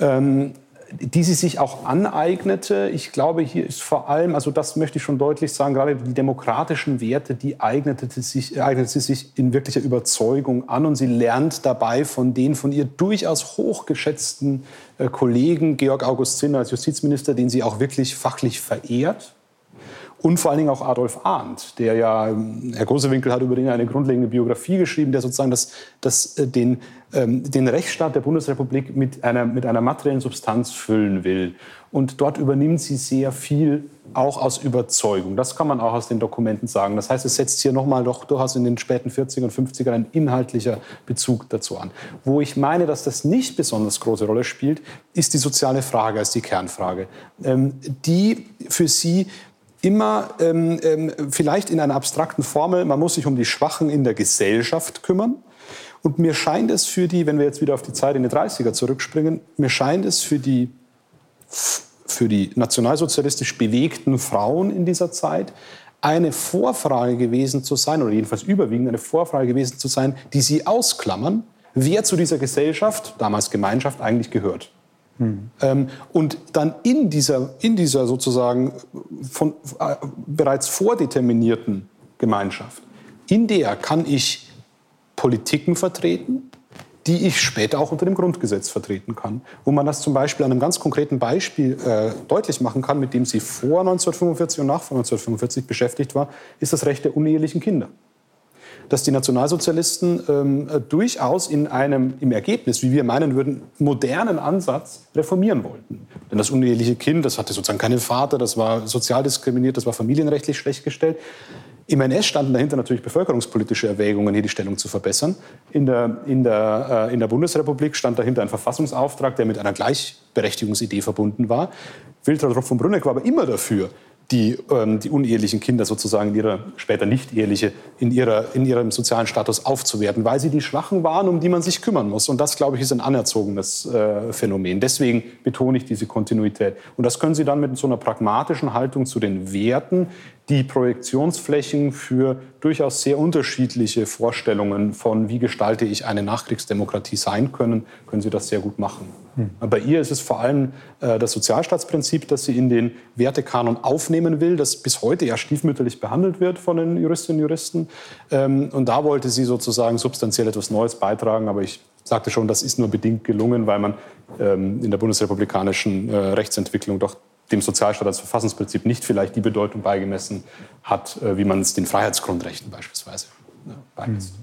Speaker 4: Ähm, die sie sich auch aneignete. Ich glaube, hier ist vor allem, also das möchte ich schon deutlich sagen, gerade die demokratischen Werte, die eignete, sich, eignete sie sich in wirklicher Überzeugung an und sie lernt dabei von den von ihr durchaus hochgeschätzten äh, Kollegen, Georg August Zinner als Justizminister, den sie auch wirklich fachlich verehrt, und vor allen Dingen auch Adolf Arndt, der ja, ähm, Herr Grosewinkel hat über ihn eine grundlegende Biografie geschrieben, der sozusagen das, das, äh, den, den Rechtsstaat der Bundesrepublik mit einer, mit einer materiellen Substanz füllen will. Und dort übernimmt sie sehr viel auch aus Überzeugung. Das kann man auch aus den Dokumenten sagen. Das heißt, es setzt hier nochmal doch durchaus in den späten 40er und 50er ein inhaltlicher Bezug dazu an. Wo ich meine, dass das nicht besonders große Rolle spielt, ist die soziale Frage als die Kernfrage, ähm, die für sie immer ähm, ähm, vielleicht in einer abstrakten Formel, man muss sich um die Schwachen in der Gesellschaft kümmern. Und mir scheint es für die, wenn wir jetzt wieder auf die Zeit in die 30er zurückspringen, mir scheint es für die, für die nationalsozialistisch bewegten Frauen in dieser Zeit eine Vorfrage gewesen zu sein, oder jedenfalls überwiegend eine Vorfrage gewesen zu sein, die sie ausklammern, wer zu dieser Gesellschaft, damals Gemeinschaft, eigentlich gehört. Mhm. und dann in dieser, in dieser sozusagen von, äh, bereits vordeterminierten Gemeinschaft, in der kann ich Politiken vertreten, die ich später auch unter dem Grundgesetz vertreten kann. Wo man das zum Beispiel an einem ganz konkreten Beispiel äh, deutlich machen kann, mit dem sie vor 1945 und nach 1945 beschäftigt war, ist das Recht der unehelichen Kinder. dass die Nationalsozialisten ähm, äh, durchaus in einem, im Ergebnis, wie wir meinen würden, modernen Ansatz reformieren wollten. Denn das uneheliche Kind, das hatte sozusagen keinen Vater, das war sozial diskriminiert, das war familienrechtlich schlecht gestellt. Im NS standen dahinter natürlich bevölkerungspolitische Erwägungen, hier die Stellung zu verbessern. In der, in der, äh, in der Bundesrepublik stand dahinter ein Verfassungsauftrag, der mit einer Gleichberechtigungsidee verbunden war. Wiltraud Tropf von Brünneck war aber immer dafür, die, ähm, die unehelichen Kinder sozusagen in ihrer, später nicht eheliche, in, ihrer, in ihrem sozialen Status aufzuwerten, weil sie die Schwachen waren, um die man sich kümmern muss. Und das, glaube ich, ist ein anerzogenes äh, Phänomen. Deswegen betone ich diese Kontinuität. Und das können Sie dann mit so einer pragmatischen Haltung zu den Werten, die Projektionsflächen für durchaus sehr unterschiedliche Vorstellungen von, wie gestalte ich eine Nachkriegsdemokratie sein können, können Sie das sehr gut machen. Hm. Bei ihr ist es vor allem äh, das Sozialstaatsprinzip, das sie in den Wertekanon aufnehmen will, das bis heute ja stiefmütterlich behandelt wird von den Juristinnen und Juristen. Ähm, und da wollte sie sozusagen substanziell etwas Neues beitragen, aber ich sagte schon, das ist nur bedingt gelungen, weil man ähm, in der bundesrepublikanischen äh, Rechtsentwicklung doch dem Sozialstaat als Verfassungsprinzip nicht vielleicht die Bedeutung beigemessen hat, äh, wie man es den Freiheitsgrundrechten beispielsweise ne, beimisst.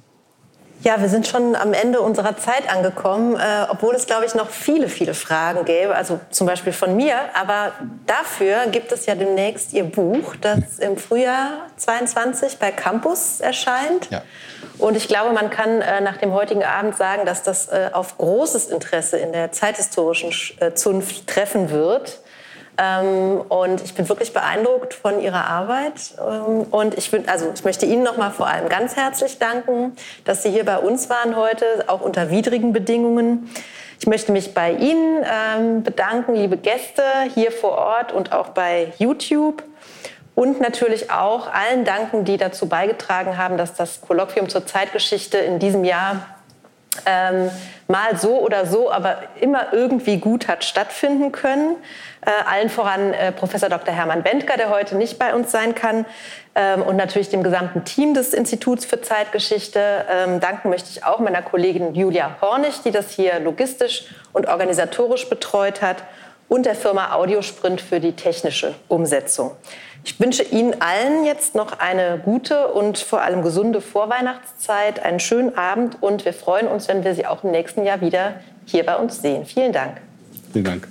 Speaker 2: Ja, wir sind schon am Ende unserer Zeit angekommen, äh, obwohl es, glaube ich, noch viele, viele Fragen gäbe, also zum Beispiel von mir. Aber dafür gibt es ja demnächst Ihr Buch, das im Frühjahr 22 bei Campus erscheint. Ja. Und ich glaube, man kann äh, nach dem heutigen Abend sagen, dass das äh, auf großes Interesse in der zeithistorischen äh, Zunft treffen wird. Ähm, und ich bin wirklich beeindruckt von Ihrer Arbeit. Ähm, und ich, bin, also ich möchte Ihnen noch mal vor allem ganz herzlich danken, dass Sie hier bei uns waren heute, auch unter widrigen Bedingungen. Ich möchte mich bei Ihnen ähm, bedanken, liebe Gäste hier vor Ort und auch bei YouTube. Und natürlich auch allen danken, die dazu beigetragen haben, dass das Kolloquium zur Zeitgeschichte in diesem Jahr ähm, mal so oder so, aber immer irgendwie gut hat stattfinden können. Äh, allen voran äh, Professor Dr. Hermann Bentker, der heute nicht bei uns sein kann, ähm, und natürlich dem gesamten Team des Instituts für Zeitgeschichte. Ähm, danken möchte ich auch meiner Kollegin Julia Hornig, die das hier logistisch und organisatorisch betreut hat, und der Firma Audiosprint für die technische Umsetzung. Ich wünsche Ihnen allen jetzt noch eine gute und vor allem gesunde Vorweihnachtszeit, einen schönen Abend und wir freuen uns, wenn wir Sie auch im nächsten Jahr wieder hier bei uns sehen. Vielen Dank.
Speaker 4: Vielen Dank.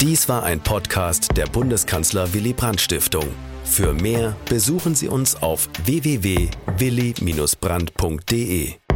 Speaker 1: Dies war ein Podcast der Bundeskanzler Willy Brandt Stiftung. Für mehr besuchen Sie uns auf www.willy-brandt.de.